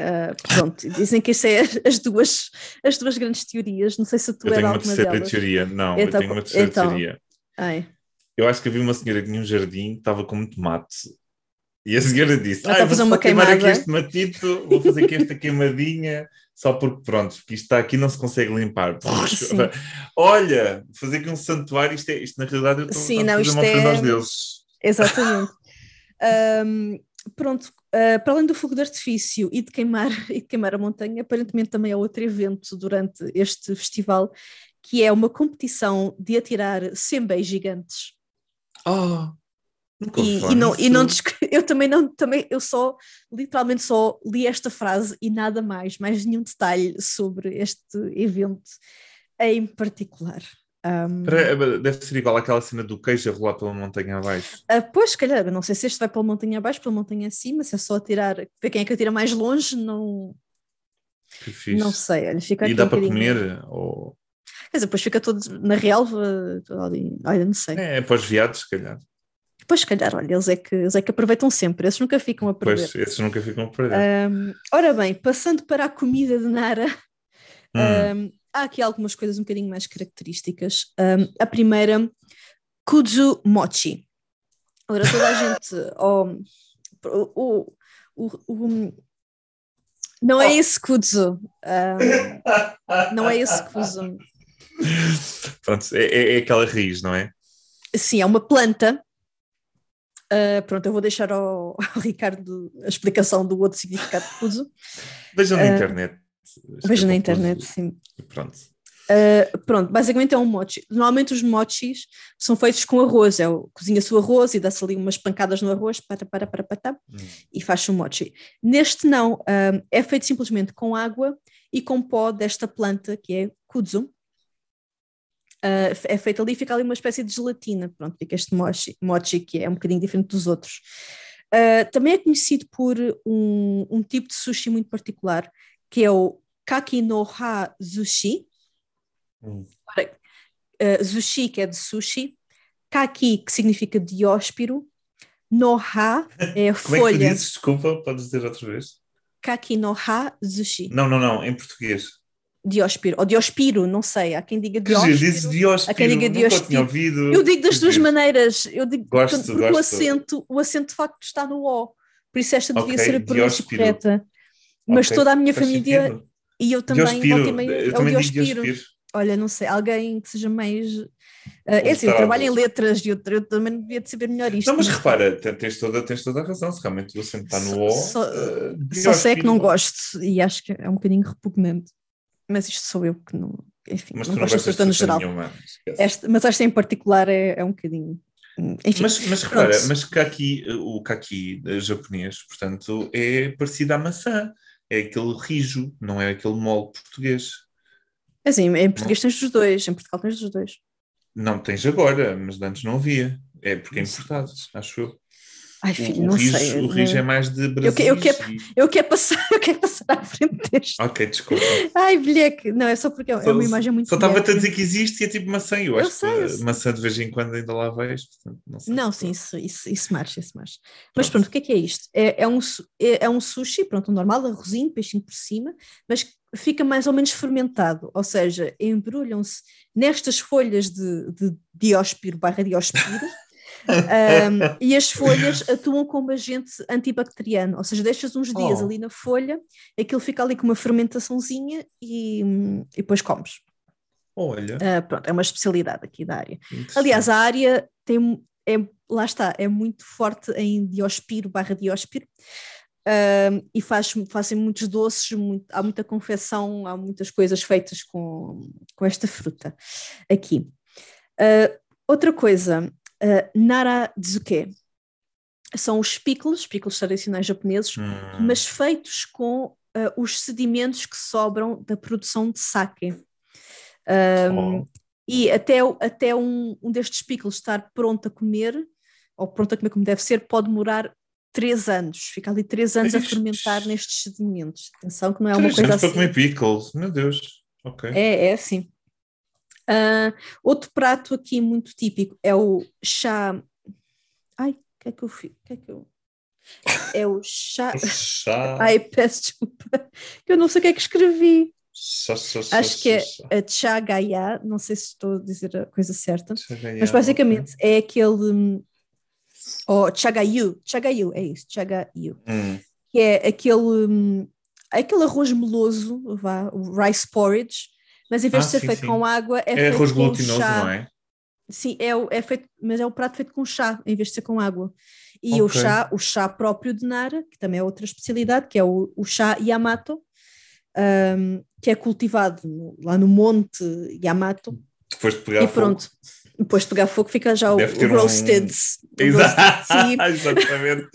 Uh, pronto, dizem que isso é [LAUGHS] as duas, as duas grandes teorias. Não sei se tu eu é tenho uma terceira delas. teoria. Não, então, eu tenho uma terceira então, teoria. Ai. Eu acho que havia uma senhora que tinha um jardim, estava com muito mato. E a senhora disse: ah, vou fazer uma queimar aqui este matito, vou fazer aqui esta queimadinha só porque, pronto, porque isto está aqui não se consegue limpar. [LAUGHS] Olha, fazer aqui um santuário, isto, é, isto na realidade eu estou Sim, a fazer uma é... aos deuses. Exatamente. [LAUGHS] um, pronto, uh, para além do fogo de artifício e de, queimar, [LAUGHS] e de queimar a montanha, aparentemente também há outro evento durante este festival, que é uma competição de atirar sembei gigantes. Oh! E, e, não, e não [LAUGHS] eu também não também eu só literalmente só li esta frase e nada mais mais nenhum detalhe sobre este evento em particular um, deve ser igual àquela cena do queijo a rolar pela montanha abaixo uh, pois calhar não sei se este vai pela montanha abaixo pela montanha acima se é só tirar ver quem é que atira mais longe não não sei olha, fica e dá um para comer ou Quer dizer, depois fica todo na relva, olha, não sei. É, é para os viados, se calhar. Pois, se calhar, olha, eles é, que, eles é que aproveitam sempre, esses nunca ficam a perder. Pois, esses nunca ficam a perder. Um, ora bem, passando para a comida de Nara, hum. um, há aqui algumas coisas um bocadinho mais características. Um, a primeira, Kuzu Mochi. Ora, toda a gente. [LAUGHS] Oh, o, o, o, não é esse Kuzu. não é esse Kuzu. [LAUGHS] Pronto, é, é, é aquela raiz, não é? Sim, é uma planta Uh, pronto, eu vou deixar ao, ao, Ricardo a explicação do outro significado de Kuzu. Vejam na uh, internet. Vejam na internet, sim. Pronto. Uh, pronto, basicamente é um mochi. Normalmente os mochis são feitos com arroz, é, cozinha-se o arroz e dá-se ali umas pancadas no arroz para, para, para, para, hum. e faz-se um mochi. Neste não, uh, é feito simplesmente com água e com pó desta planta que é kudzu, Uh, é feito ali, fica ali uma espécie de gelatina, pronto, fica este mochi, mochi que é um bocadinho diferente dos outros. Também é conhecido por um, um, tipo de sushi muito particular, que é o Kaki no Ha Sushi. Hum. Uh, sushi, que é de sushi, Kaki, que significa dióspiro, no Ha é folha. [LAUGHS] Como é que dizes? Desculpa, podes dizer outra vez? Kaki no Ha Sushi. Não, não, não, em português. Diospiro, ou Diospiro, não sei, há quem diga Diospiro. Diz Diospiro, há quem diga Diospiro. ouvido. Eu digo das duas maneiras, eu digo gosto, porque gosto. o acento, o acento de facto está no O, por isso esta devia okay, ser a pronúncia correta. Mas okay, toda a minha família sentido. E eu também, Diospiro, eu é também Diospiro. Diospiro. olha, não sei, alguém que seja mais. Uh, é assim, trabalho em letras e eu, eu também devia de saber melhor isto. Não, mas repara, tens toda, tens toda a razão. Se realmente você está no O. Só, uh, só sei que não gosto e acho que é um bocadinho repugnante. Mas isto sou eu que não. Enfim, mas não gosto de no geral. Nenhuma, esta, mas esta em particular é, é um bocadinho. Enfim, mas, mas repara, mas kaki, o kaki japonês, portanto, é parecido à maçã. É aquele rijo, não é aquele mole português. Assim, em português não. tens dos dois, em Portugal tens dos dois. Não tens agora, mas antes não havia. É porque é importado, acho eu. Ai, filho, o, não rijo, sei. O rijo é mais de Brasil. Eu, que, eu, quero, e... eu, quero passar, [LAUGHS] eu quero passar à frente deste. Ok, desculpa. Ai, bilheque. Não, é só porque é, uma imagem muito Só estava-te a dizer que existe e é tipo maçã. Eu, eu acho sei, que eu sei. maçã de vez em quando ainda lá vejo. Portanto, não, sei não sim, isso, isso, isso marcha, isso marcha. Mas pronto, o que é que é isto? É, é, um, é, é um sushi, pronto, um normal, arrozinho, peixinho por cima, mas fica mais ou menos fermentado, ou seja, embrulham-se nestas folhas de, de dióspiro barra dióspiro um, e as folhas atuam como agente antibacteriano, ou seja, deixas uns dias Oh. ali na folha, aquilo fica ali com uma fermentaçãozinha e, e depois comes. Olha. Ah, pronto, é uma especialidade aqui da área. Aliás, a área tem, é, lá está, é muito forte em diospiro barra diospiro. Um, e faz, fazem muitos doces, muito- há muita confecção, há muitas coisas feitas com, com esta fruta aqui. Uh, outra coisa, uh, narazuke, são os pickles, pickles tradicionais japoneses, Hum, mas feitos com uh, os sedimentos que sobram da produção de sake. Um, oh, e até, até um, um destes pickles estar pronto a comer, ou pronto a comer como deve ser, pode demorar três anos. Fica ali três anos a fermentar nestes sedimentos. Atenção que não é uma coisa anos assim. para comer pickles. Meu Deus. Ok. É, é assim. Ah, outro prato aqui muito típico é o chá. Ai, o que é que eu fiz? Que é, que eu... é o chá. [LAUGHS] Chá. [LAUGHS] Ai, peço desculpa, que eu não sei o que é que escrevi. Chá, chá, chá, Acho que é a chá gaiá, não sei se estou a dizer a coisa certa. Mas basicamente é aquele. hum, Ou chagayu, chagayu, é isso, chagayu. Hum, Que é aquele, hum, aquele arroz meloso, vá, o rice porridge, mas em vez Ah, de ser sim, feito sim. com água, é, É feito arroz com glutinoso, chá. não é? Sim, é, o- é feito, mas é o prato feito com chá, em vez de ser com água. E o Ok. chá, o chá próprio de Nara, que também é outra especialidade, que é o, o chá Yamato, hum, que é cultivado no- lá no Monte Yamato. Depois de pegar e fogo. pronto, depois de pegar fogo fica já o, Deve o um- roasted. o [LAUGHS] Exato. roasted [LAUGHS] tea. Exatamente.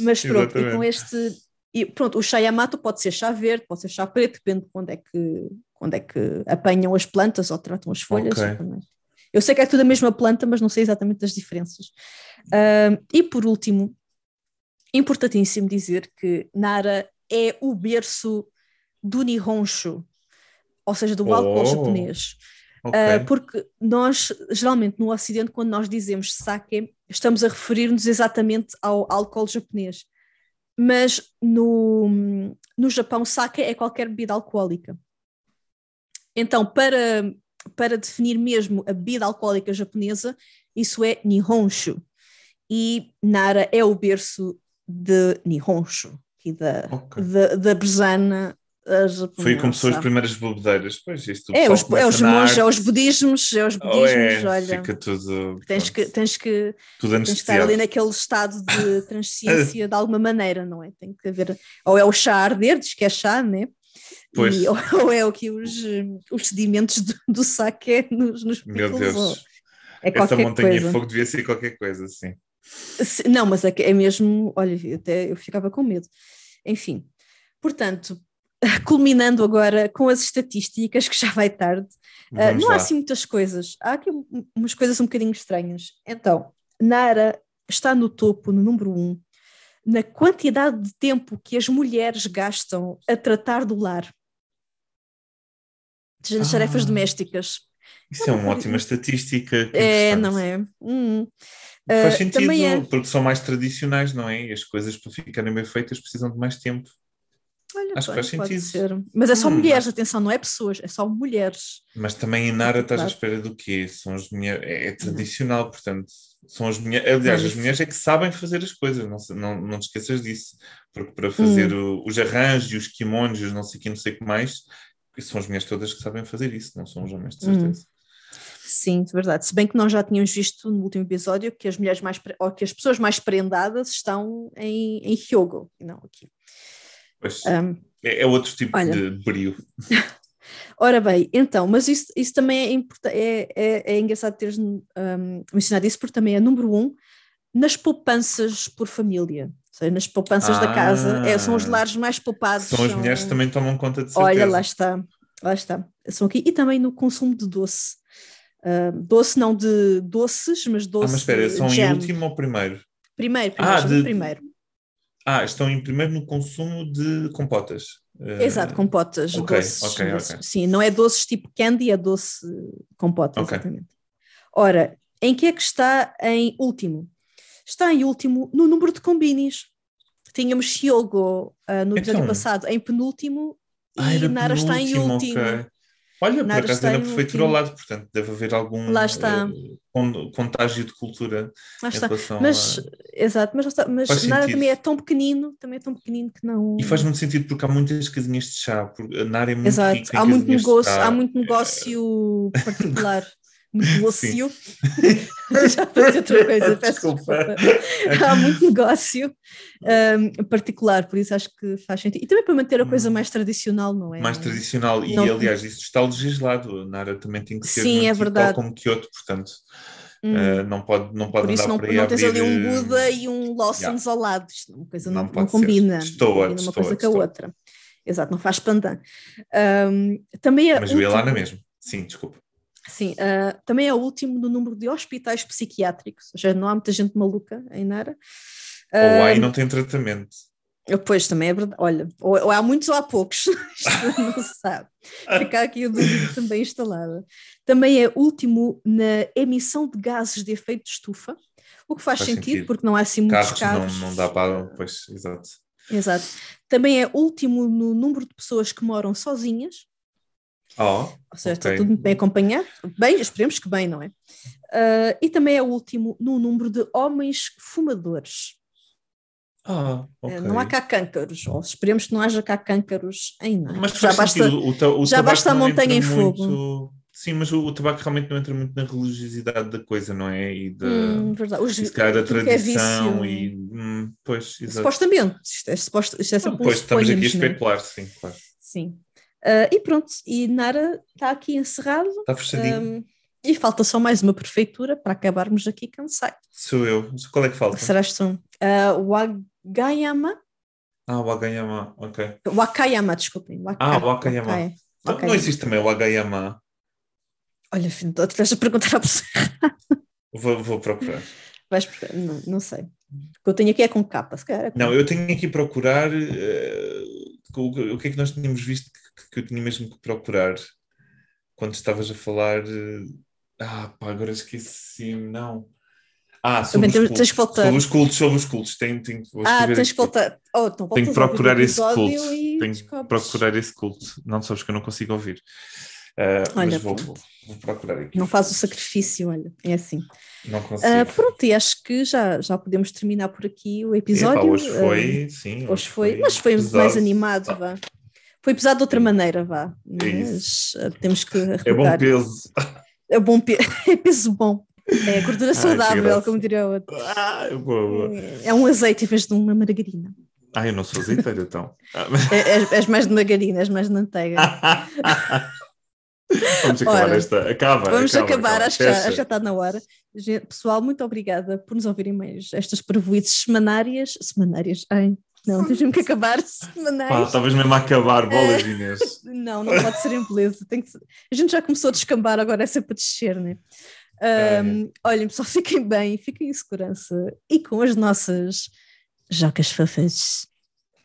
Mas pronto, e com Exatamente. este. E pronto, o chá Yamato pode ser chá verde, pode ser chá preto, depende de quando é que, quando é que apanham as plantas ou tratam as folhas. Ok. também. Eu sei que é tudo a mesma planta, mas não sei exatamente das diferenças. E por último, importantíssimo dizer que Nara é o berço do Nihonshu, ou seja, do álcool Oh. japonês. Ok. Uh, porque nós, geralmente no Ocidente, quando nós dizemos sake, estamos a referir-nos exatamente ao álcool japonês. Mas no, no Japão, sake é qualquer bebida alcoólica. Então, para, para definir mesmo a bebida alcoólica japonesa, isso é Nihonshu. E Nara é o berço de Nihonshu, e da, Ok. da, da Foi como são as primeiras bebedeiras. Pois, isto É os, é os monges, é os budismos, é os Oh, budismos, é, olha. Fica tudo. Tens que, tens, que, tens que estar ali naquele estado de [LAUGHS] transciência de alguma maneira, não é? Tem que haver. Ou é o chá a arder, diz que é chá, né? Pois. E, ou, [LAUGHS] ou é o que os, os sedimentos do, do saque nos, nos Meu Deus. É Essa montanha coisa. de fogo devia ser qualquer coisa, sim. Se- Não, mas é, é mesmo, olha, eu até eu ficava com medo. Enfim, portanto, [LAUGHS] culminando agora com as estatísticas, que já vai tarde, Vamos não lá. há assim muitas coisas, há aqui um- umas coisas um bocadinho estranhas. Então, Nara está no topo, no número um, na quantidade de tempo que as mulheres gastam a tratar do lar. Ah. tarefas domésticas. Isso é uma ótima estatística. que É, não é? Hum. Faz Ah, sentido, é. porque são mais tradicionais, não é? E as coisas para ficarem bem feitas precisam de mais tempo. Olha, Acho que bem, faz pode sentido. ser. Mas é só Hum, mulheres, atenção, não é pessoas, é só mulheres. Mas também em Nara estás à espera do quê? São as mulheres. É, é tradicional, portanto, são as mulheres. Aliás, as mulheres é que sabem fazer as coisas, não, não, não te esqueças disso. Porque para fazer Hum. o- os arranjos, os kimonos, os não sei o que, não sei o que mais, são as mulheres todas que sabem fazer isso, não são os homens, de Hum. certeza. Sim, de verdade. Se bem que nós já tínhamos visto no último episódio que as mulheres mais ou que as pessoas mais prendadas estão em, em Hyogo, e não aqui. Pois, Um, é, é outro tipo olha. de brio. [LAUGHS] ora bem, então, mas isso, isso também é, é, é, é engraçado teres um, mencionado isso, porque também é número um nas poupanças por família. Seja, nas poupanças da casa, é, são os Ah. lares mais poupados. São as mulheres que também tomam conta de certeza. Olha, lá está, lá está. São aqui. E também no consumo de doce. Ah, doce não de doces, mas Ah, doce mas espera, são em último ou primeiro? Primeiro, primeiro, Ah, são no de- primeiro. Ah, estão em primeiro no consumo de compotas. Eh, Exato, compotas, ok, doces. ok, doces. ok. Sim, não é doces tipo candy, é doce compota, Ok. exatamente. Ora, em que é que está em último? Está em último no número de combinis. Tínhamos Hyogo ah, no Então. passado em penúltimo Ah, e Nara está em penúltimo, último. ok. Olha, por Nara acaso está é na prefeitura ao último. lado, portanto deve haver algum Lá está. eh, con- contágio de cultura Lá está. Mas, a... exato, mas, está, mas Nara sentido. também é tão pequenino, também é tão pequenino que não. E faz muito sentido porque há muitas casinhas de chá, porque Nara é muito Exato, rica há muito negócio, há muito negócio particular. [LAUGHS] Negócio. [LAUGHS] [LAUGHS] Já fazia outra coisa, peço Desculpa. desculpa. Há muito [LAUGHS] negócio um, particular, por isso acho que faz sentido. E também para manter a coisa Hum. mais tradicional, não é? mais tradicional. E, Não- aliás, isso está legislado. Nara também tem que ser Sim, é verdade. tal como Kyoto, portanto, Hum, eh, não pode, não pode por isso andar não, por aí não tens abrir, ali um eh, Buda e um Lawson's ao lado. Isto, uma coisa não, Não não combina. Não combina uma destoa, coisa com a outra. Exato, não faz pandan. Um, também é Mas vê lá último- na mesma. Sim, desculpa. Sim, ah, também é o último no número de hospitais psiquiátricos, ou seja, não há muita gente maluca em Nara. Ou há Ah, e não tem tratamento. Pois, também é verdade. Olha, ou, ou há muitos ou há poucos, [LAUGHS] isto não se sabe. Fica aqui a dúvida também [LAUGHS] instalada. Também é último na emissão de gases de efeito de estufa, o que faz, Faz sentido, sentido. porque não há assim muitos Carros, carros. Não, não dá para. Pois, exato. Exato. Também é último no número de pessoas que moram sozinhas, Oh, ou seja, está Ok. tudo bem acompanhado. Bem, esperemos que bem, não é? Ah, e também é o último no número de homens fumadores. ah, Eh, ok. Não há cá câncaros, ou esperemos que não haja cá câncaros em nada. Mas já basta. O, o já basta a montanha em fogo. muito- Sim, mas o, o tabaco realmente não entra muito na religiosidade da coisa, não é? E da, Hum, verdade. Os, e da é tradição vício- e. hum, pois, exato. Supostamente, isto é, suposto, isto é Ah, pois, estamos aqui a né? especular, sim, claro. Sim. Ah, e pronto, e Nara está aqui encerrado Está fechadinho. ahm, e falta só mais uma prefeitura para acabarmos aqui cansado. Sou eu. Qual é que falta? Será que são uh, Wagayama? Ah, o Agayama, ok. Wakayama, desculpem. Ah, Wakayama. Wakaya- Não, não Wakayama. existe também o Agayama. Olha, filho, tu estás a perguntar à pessoa. [LAUGHS] Vou, vou procurar. Vais procurar? Não, não sei. O que eu tenho aqui é com capa, se calhar. é com- Não, eu tenho aqui procurar eh, o, o que é que nós tínhamos visto que, que eu tinha mesmo que procurar quando estavas a falar. eh, ah, pá, agora esqueci, não. Ah, sobre Também os cultos. tens que voltar. Sobre os cultos, sobre os cultos. Tenho, tenho, vou Ah, tens que aqui. voltar. Oh, então Tenho que procurar esse culto. Tenho que procurar esse culto. Não sabes que eu não consigo ouvir. Ah, Olha, mas vou, pronto. vou procurar aqui. Não faz o sacrifício, olha, é assim. Não consigo. Ah, pronto, e acho que já, já podemos terminar por aqui o episódio. hoje Ah, foi, sim. hoje foi, mas foi pesado. mais animado, vá. Foi pesado de outra maneira, vá. É Mas ah, temos que É bom peso. É bom pe- [LAUGHS] é peso bom. É gordura Ai, saudável, graça. como diria o outro. Ah, boa, boa. É um azeite em vez de uma margarina. Ah, eu não sou azeiteiro, então. É- És, és mais de margarina, és mais de manteiga. [LAUGHS] Vamos acabar Olha, esta. Acaba. Vamos acaba, acabar, acaba. acho que, já, já está na hora. Pessoal, muito obrigada por nos ouvirem mais estas prevoices semanárias. Semanárias, ai, não, temos mesmo que acabar [LAUGHS] Pá, semanais. estavas mesmo a acabar, bolas, É. Inês. [LAUGHS] Não, não pode ser em beleza. Tem que ser- A gente já começou a descambar, agora é sempre a descer, né? É. Um, olhem, pessoal, [LAUGHS] fiquem bem, fiquem em segurança e com as nossas jocas fofas.